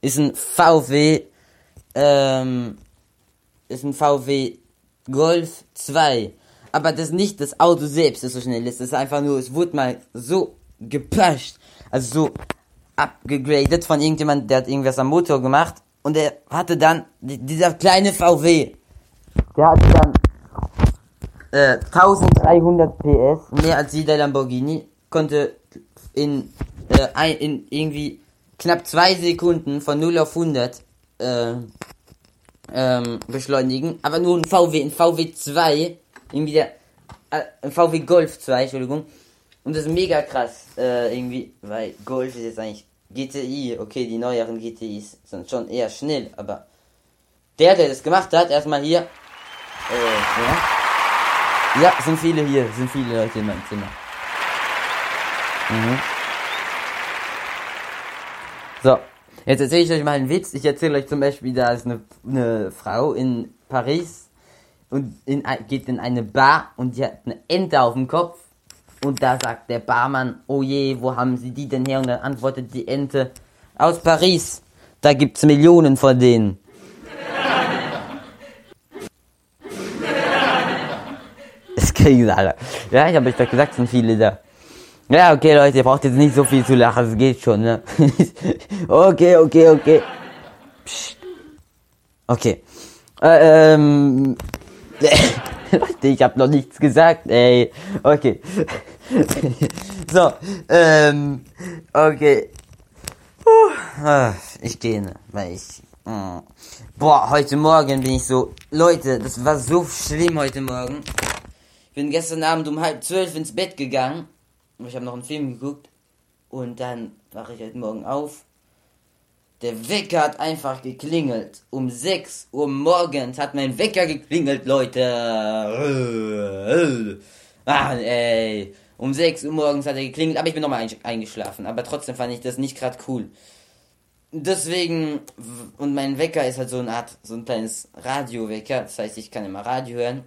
ist ein VW, ähm, ist ein VW Golf 2. Aber das ist nicht das Auto selbst, das so schnell ist. Das ist einfach nur, es wurde mal so gepusht, also so abgegradet von irgendjemand, der hat irgendwas am Motor gemacht und der hatte dann, die- dieser kleine VW, der hatte dann äh, 1300 PS, mehr als jeder Lamborghini, konnte in, äh, ein, in irgendwie knapp zwei Sekunden von 0 auf 100 äh, ähm, beschleunigen, aber nur ein VW, ein VW 2, irgendwie der, äh, ein VW Golf 2, Entschuldigung, und das ist mega krass, äh, irgendwie, weil Golf ist jetzt eigentlich GTI, okay, die neueren GTIs sind schon eher schnell, aber der, der das gemacht hat, erstmal hier, äh, ja. Ja, sind viele hier, sind viele Leute in meinem Zimmer. Mhm. So, jetzt erzähle ich euch mal einen Witz. Ich erzähle euch zum Beispiel, da ist eine, eine Frau in Paris und in, geht in eine Bar und die hat eine Ente auf dem Kopf. Und da sagt der Barmann, oh je, wo haben sie die denn her? Und dann antwortet die Ente, aus Paris. Da gibt's Millionen von denen. (laughs) Das kriegen sie alle. Ja, ich habe euch doch gesagt, es sind viele da. Ja, okay, Leute, ihr braucht jetzt nicht so viel zu lachen, es geht schon, ne? (laughs) okay, okay, okay. Psst. Okay. Äh, ähm. (laughs) Ich habe noch nichts gesagt, ey. Okay. (laughs) so, ähm. Okay. Puh, ah, Ich gehe, weil ich. mm. Boah, heute Morgen bin ich so. Leute, das war so schlimm heute Morgen. Ich bin gestern Abend um halb zwölf ins Bett gegangen. Ich habe noch einen Film geguckt. Und dann wache ich heute Morgen auf. Der Wecker hat einfach geklingelt. Um 6 Uhr morgens hat mein Wecker geklingelt, Leute. Ah, ey. Um 6 Uhr morgens hat er geklingelt, aber ich bin nochmal ein- eingeschlafen. Aber trotzdem fand ich das nicht gerade cool. Deswegen, und mein Wecker ist halt so eine Art, so ein kleines Radiowecker. Das heißt, ich kann immer Radio hören.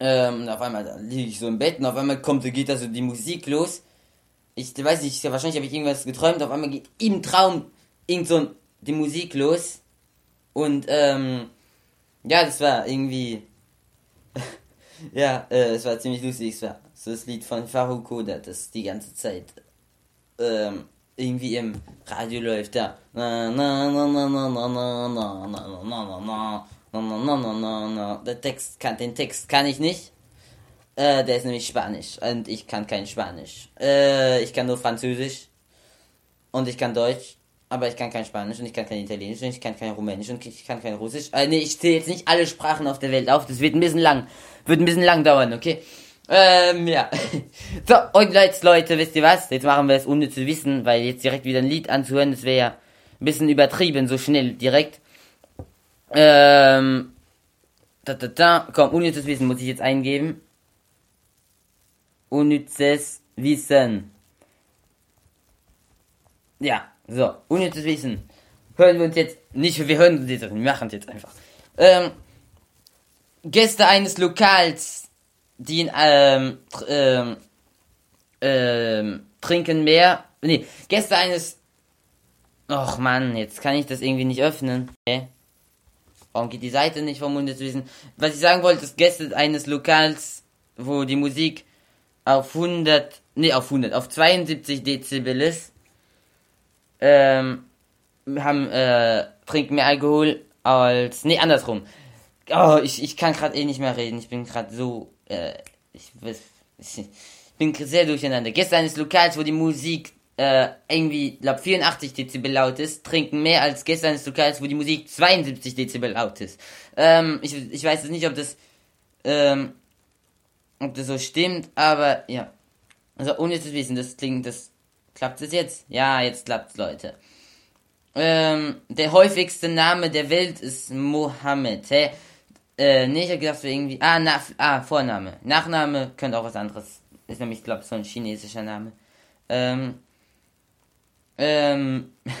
Ähm, und auf einmal liege ich so im Bett und auf einmal kommt, geht da so die Musik los. Ich weiß nicht, wahrscheinlich habe ich irgendwas geträumt, auf einmal geht im Traum irgend so die Musik los. Und ähm, ja, das war irgendwie. ja, äh, es war ziemlich lustig. Es war so das Lied von Faruk Koda, das die ganze Zeit ähm, irgendwie im Radio läuft. Ja. Der Text kann, den Text kann ich nicht. Äh, der ist nämlich Spanisch und ich kann kein Spanisch. Äh, ich kann nur Französisch und ich kann Deutsch, aber ich kann kein Spanisch und ich kann kein Italienisch und ich kann kein Rumänisch und ich kann kein Russisch. Äh, nee, ich zähle jetzt nicht alle Sprachen auf der Welt auf, das wird ein bisschen lang. Wird ein bisschen lang dauern, okay? Ähm, ja. (laughs) So, und jetzt, Leute, wisst ihr was? Jetzt machen wir es ohne zu wissen, weil jetzt direkt wieder ein Lied anzuhören, das wäre ja ein bisschen übertrieben, so schnell, direkt. Ähm, da, da, da, komm, unnützes Wissen muss ich jetzt eingeben. Unnützes Wissen. Ja, so, unnützes Wissen. Hören wir uns jetzt, nicht, wir hören uns jetzt, wir machen es jetzt einfach. Ähm, Gäste eines Lokals, die in, ähm, tr ähm, ähm, trinken mehr, nee, Gäste eines, och man, jetzt kann ich das irgendwie nicht öffnen. Okay. Warum geht die Seite nicht vom Bundeswissen? Was ich sagen wollte, ist Gäste eines Lokals, wo die Musik auf 100, nee, auf 100, auf 72 Dezibel ist, ähm, haben, äh, trinken mehr Alkohol als, nee, andersrum. Oh, ich, ich kann gerade eh nicht mehr reden. Ich bin gerade so, äh, ich, ich bin sehr durcheinander. Gestern eines Lokals, wo die Musik äh, irgendwie, glaub 84 Dezibel laut ist, trinken mehr als gestern eines Lokals, wo die Musik 72 Dezibel laut ist. Ähm, ich, ich weiß jetzt nicht, ob das, ähm, ob das so stimmt, aber ja. Also ohne zu wissen, das klingt, das klappt es jetzt? Ja, jetzt klappt's, Leute. Ähm, der häufigste Name der Welt ist Mohammed. Hä? Äh, nee, ich hab gedacht, so irgendwie. Ah, na, ah, Vorname. Nachname könnte auch was anderes. Ist nämlich, glaube ich, so ein chinesischer Name. Ähm. Ähm. (laughs)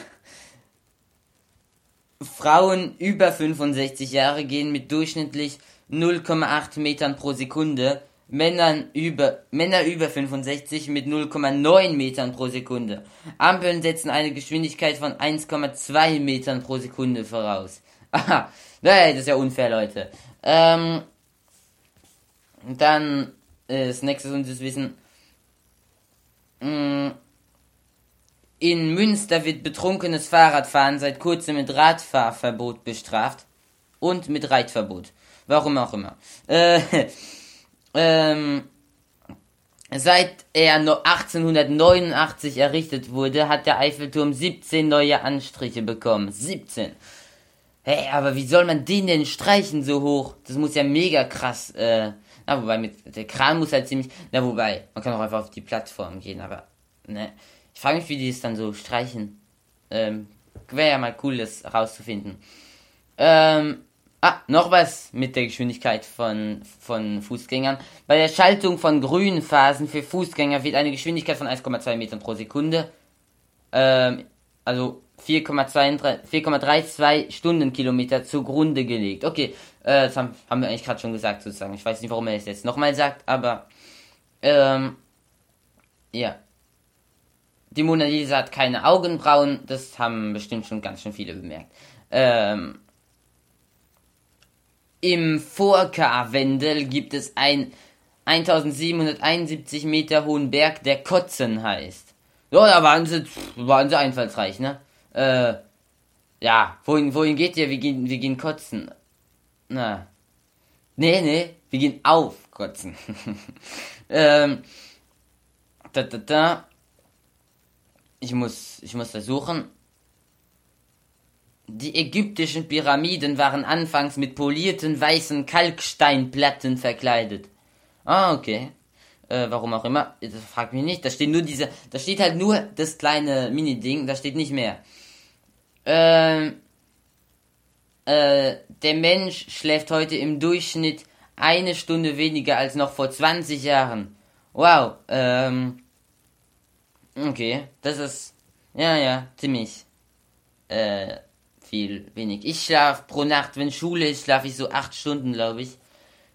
Frauen über 65 Jahre gehen mit durchschnittlich 0,8 Metern pro Sekunde. Männern über, Männer über 65 mit 0,9 Metern pro Sekunde. Ampeln setzen eine Geschwindigkeit von 1,2 Metern pro Sekunde voraus. (laughs) Aha, nee, das ist ja unfair, Leute. Ähm, dann äh, das nächste und das Wissen. Mm, In Münster wird betrunkenes Fahrradfahren seit kurzem mit Radfahrverbot bestraft und mit Reitverbot. Warum auch immer. Äh, (laughs) ähm, seit er noch 1889 errichtet wurde, hat der Eiffelturm 17 neue Anstriche bekommen. 17. Hey, aber wie soll man den denn streichen so hoch? Das muss ja mega krass, äh, na, wobei mit, der Kran muss halt ziemlich, na, wobei, man kann auch einfach auf die Plattform gehen, aber, ne. Ich frage mich, wie die es dann so streichen. Ähm, wäre ja mal cool, das rauszufinden. Ähm, ah, noch was mit der Geschwindigkeit von, von Fußgängern. Bei der Schaltung von grünen Phasen für Fußgänger wird eine Geschwindigkeit von 1,2 Metern pro Sekunde, ähm, also 4,32 Stundenkilometer zugrunde gelegt. Okay, äh, das haben, haben wir eigentlich gerade schon gesagt sozusagen. Ich weiß nicht, warum er es jetzt nochmal sagt, aber ähm, ja. Die Mona Lisa hat keine Augenbrauen, das haben bestimmt schon ganz schön viele bemerkt. Ähm, Im Vorkarwendel gibt es ein 1771 Meter hohen Berg, der Kotzen heißt. Ja, da waren sie, waren sie einfallsreich, ne? Äh, ja, wohin, wohin geht ihr? Wir gehen, wir gehen kotzen. Na. Nee, nee, wir gehen auf kotzen. (laughs) ähm, da, da, da. Ich muss, ich muss versuchen. Die ägyptischen Pyramiden waren anfangs mit polierten weißen Kalksteinplatten verkleidet. Ah, okay. Äh, warum auch immer. Das fragt mich nicht. Da steht nur diese, da steht halt nur das kleine Mini-Ding, da steht nicht mehr. Ähm, äh, der Mensch schläft heute im Durchschnitt eine Stunde weniger als noch vor 20 Jahren. Wow, ähm, okay, das ist, ja, ja, ziemlich, äh, viel wenig. Ich schlaf pro Nacht, wenn Schule ist, schlafe ich so acht Stunden, glaube ich.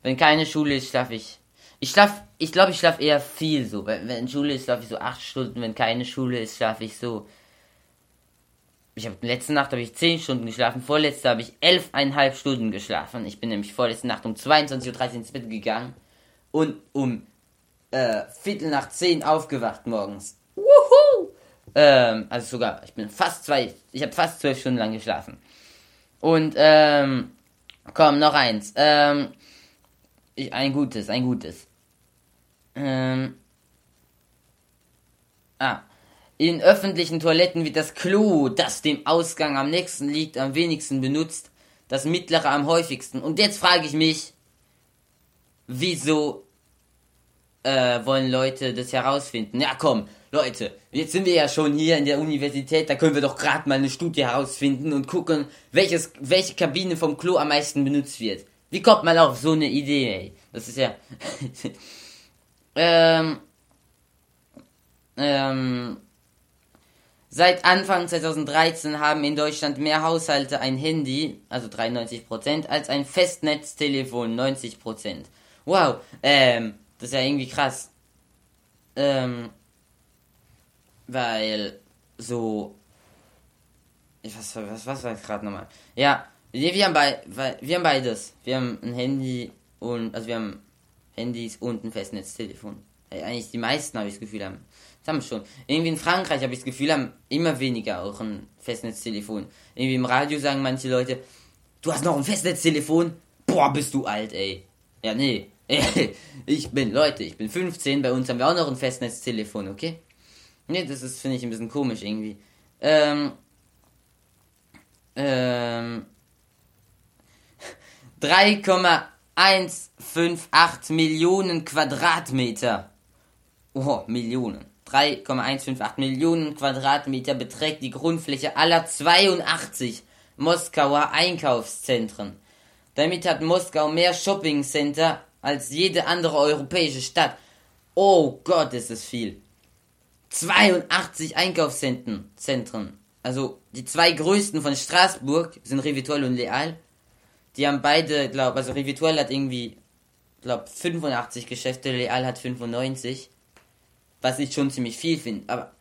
Wenn keine Schule ist, schlafe ich, ich schlaf, ich glaube, ich schlafe eher viel so. Wenn, wenn Schule ist, schlafe ich so acht Stunden, wenn keine Schule ist, schlafe ich so ich habe letzte Nacht habe ich 10 Stunden geschlafen, vorletzte habe ich 11,5 Stunden geschlafen. Ich bin nämlich vorletzte Nacht um 22.30 Uhr ins Bett gegangen und um äh, Viertel nach 10 aufgewacht morgens. Wuhu! Ähm, also sogar, ich bin fast zwei, ich habe fast 12 Stunden lang geschlafen. Und, ähm, komm, noch eins. Ähm, ich, ein gutes, ein gutes. Ähm, ah, in öffentlichen Toiletten wird das Klo, das dem Ausgang am nächsten liegt, am wenigsten benutzt, das mittlere am häufigsten. Und jetzt frage ich mich, wieso äh, wollen Leute das herausfinden. Ja, komm, Leute, jetzt sind wir ja schon hier in der Universität, da können wir doch gerade mal eine Studie herausfinden und gucken, welches, welche Kabine vom Klo am meisten benutzt wird. Wie kommt man auf so eine Idee, ey? Das ist ja. (laughs) ähm. Ähm. Seit Anfang 2013 haben in Deutschland mehr Haushalte ein Handy, also 93%, als ein Festnetztelefon, 90%. Wow, ähm, das ist ja irgendwie krass. Ähm, weil so. Ich was, was, was war jetzt gerade nochmal? Ja, wir, wir, haben bei, wir haben beides. Wir haben ein Handy und, also wir haben Handys und ein Festnetztelefon. Eigentlich die meisten, habe ich das Gefühl, haben. Das haben wir schon. Irgendwie in Frankreich habe ich das Gefühl, haben immer weniger auch ein Festnetztelefon. Irgendwie im Radio sagen manche Leute, du hast noch ein Festnetztelefon? Boah, bist du alt, ey. Ja, nee. (laughs) ich bin, Leute, ich bin 15, bei uns haben wir auch noch ein Festnetztelefon, okay? Nee, das ist, finde ich, ein bisschen komisch irgendwie. Ähm. Ähm. (laughs) 3,158 Millionen Quadratmeter. Oh, Millionen. 3,158 Millionen Quadratmeter beträgt die Grundfläche aller 82 Moskauer Einkaufszentren. Damit hat Moskau mehr Shoppingcenter als jede andere europäische Stadt. Oh Gott, ist es viel. 82 Einkaufszentren. Zentren. Also die zwei größten von Straßburg sind Revitual und Leal. Die haben beide, glaub, also Revitual hat irgendwie, glaub, 85 Geschäfte, Leal hat 95. Was ich schon ziemlich viel finde. Aber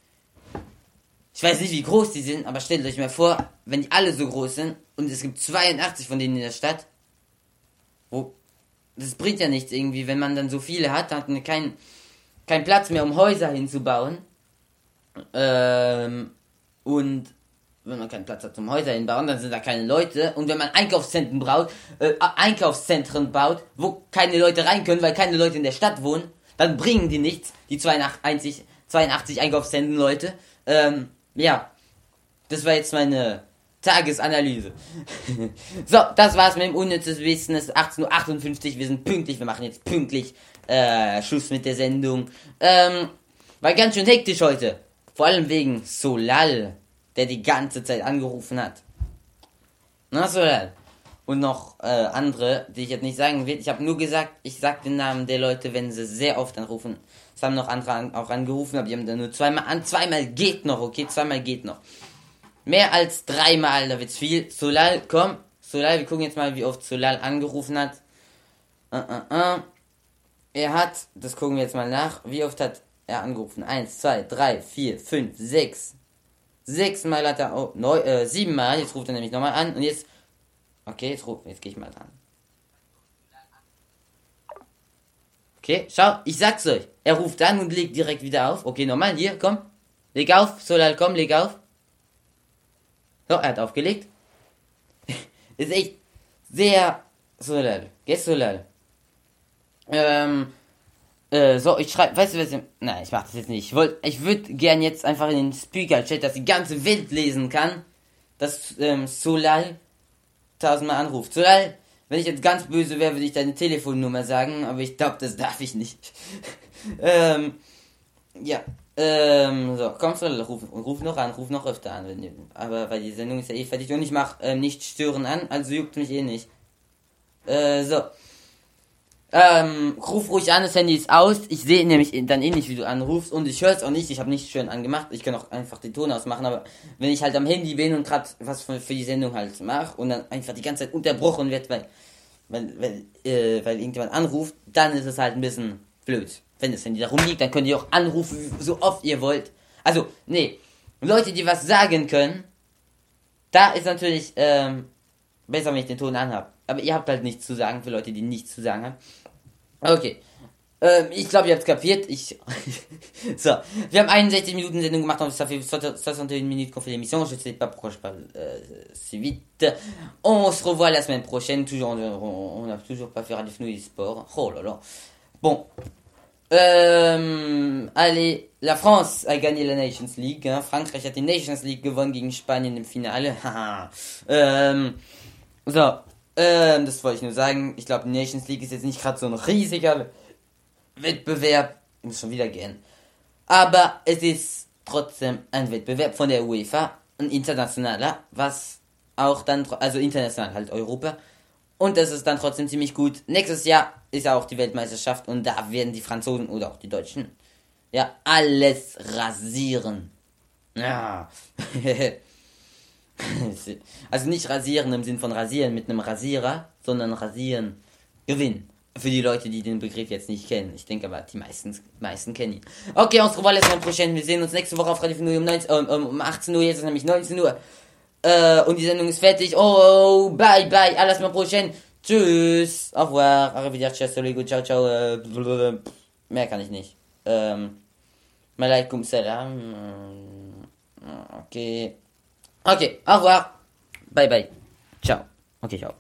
ich weiß nicht, wie groß die sind, aber stellt euch mal vor, wenn die alle so groß sind und es gibt 82 von denen in der Stadt, wo das bringt ja nichts irgendwie, wenn man dann so viele hat, hat man keinen kein Platz mehr, um Häuser hinzubauen. Ähm, und wenn man keinen Platz hat zum Häuser hinbauen, dann sind da keine Leute. Und wenn man Einkaufszentren baut, äh, Einkaufszentren baut, wo keine Leute rein können, weil keine Leute in der Stadt wohnen, dann bringen die nichts, die 82, 82 Einkaufszentren Leute. Ähm, ja, das war jetzt meine Tagesanalyse. (laughs) so, das war's mit dem unnützes Wissen. Es ist 18.58 Uhr, wir sind pünktlich, wir machen jetzt pünktlich äh, Schluss mit der Sendung. Ähm, war ganz schön hektisch heute. Vor allem wegen Solal, der die ganze Zeit angerufen hat. Na, Solal. Und noch äh, andere, die ich jetzt nicht sagen will. Ich habe nur gesagt, ich sag den Namen der Leute, wenn sie sehr oft anrufen. Es haben noch andere an, auch angerufen, aber die haben dann nur zweimal an. Zweimal geht noch, okay? Zweimal geht noch. Mehr als dreimal, da wird's viel. Solal, komm. Solal, wir gucken jetzt mal, wie oft Solal angerufen hat. Uh, uh, uh. Er hat, das gucken wir jetzt mal nach, wie oft hat er angerufen. Eins, zwei, drei, vier, fünf, sechs. Mal hat er, oh, neun, äh, sieben Mal. Jetzt ruft er nämlich nochmal an. Und jetzt, okay, jetzt ruf, jetzt gehe ich mal dran. Okay, schau, ich sag's euch. Er ruft an und legt direkt wieder auf. Okay, nochmal, hier, komm. Leg auf, Solal, komm, leg auf. So, er hat aufgelegt. (laughs) Ist echt sehr Solal. Gell, Solal. Ähm, äh, so, ich schreibe, weißt du was? Ich, nein, ich mach das jetzt nicht. Ich ich würde gern jetzt einfach in den Speaker-Chat, dass die ganze Welt lesen kann, dass ähm, Solal tausendmal anruft. Solal, wenn ich jetzt ganz böse wäre, würde ich deine Telefonnummer sagen, aber ich glaube, das darf ich nicht. (laughs) ähm, ja, ähm, so, komm Solal, ruf, ruf noch an, ruf noch öfter an, wenn, aber weil die Sendung ist ja eh fertig und ich mach äh, nicht stören an, also juckt mich eh nicht. Äh, so. Ähm, ruf ruhig an, das Handy ist aus. Ich sehe nämlich dann eh nicht, wie du anrufst und ich höre es auch nicht. Ich habe nicht schön angemacht. Ich kann auch einfach den Ton ausmachen, aber wenn ich halt am Handy bin und gerade was für, für, die Sendung halt mache und dann einfach die ganze Zeit unterbrochen wird, weil, weil, weil, äh, weil irgendjemand anruft, dann ist es halt ein bisschen blöd. Wenn das Handy da rumliegt, dann könnt ihr auch anrufen, so oft ihr wollt. Also, nee, Leute, die was sagen können, da ist natürlich ähm, besser, wenn ich den Ton anhab. Aber ihr habt halt nichts zu sagen für Leute, die nichts zu sagen haben. Okay. Ähm, ich glaube, ihr habt kapiert. Ich. (laughs) so. Wir haben 61 Minuten Sendung gemacht, donc ça fait 61 minutes qu'on fait l'émission. Je sais pas pourquoi je parle euh, si vite. On se revoit la semaine prochaine. Toujours, on n'a toujours pas fait Radio Fnouille Sport. Oh là là. Bon. Euh, allez, la France a gagné la Nations League. Hein. Frankreich hat die Nations League gewonnen gegen Spanien im Finale. ähm, (laughs) so, ähm, das wollte ich nur sagen. Ich glaube, Nations League ist jetzt nicht gerade so ein riesiger Wettbewerb, muss schon wieder gehen. Aber es ist trotzdem ein Wettbewerb von der UEFA, ein internationaler, was auch dann, also international halt Europa. Und das ist dann trotzdem ziemlich gut. Nächstes Jahr ist auch die Weltmeisterschaft und da werden die Franzosen oder auch die Deutschen ja alles rasieren. Ja. (laughs) (laughs) also nicht rasieren im Sinn von rasieren mit einem Rasierer, sondern rasieren. Gewinn. Für die Leute, die den Begriff jetzt nicht kennen. Ich denke aber, die meisten, meisten kennen ihn. Okay, on se revoit la semaine prochaine. Wir sehen uns nächste Woche auf Radio Fenouille um, 19, ähm, ähm, um 18 Uhr. Jetzt ist nämlich 19 Uhr. Äh, und die Sendung ist fertig. Oh, bye, bye. À la semaine prochaine. Tschüss. Au revoir. Arrivederci. Assalamu Ciao, ciao. Äh, mehr kann ich nicht. Ähm, Malaikum salam. Okay. Okay, au revoir. Bye bye. Ciao. Okay, ciao.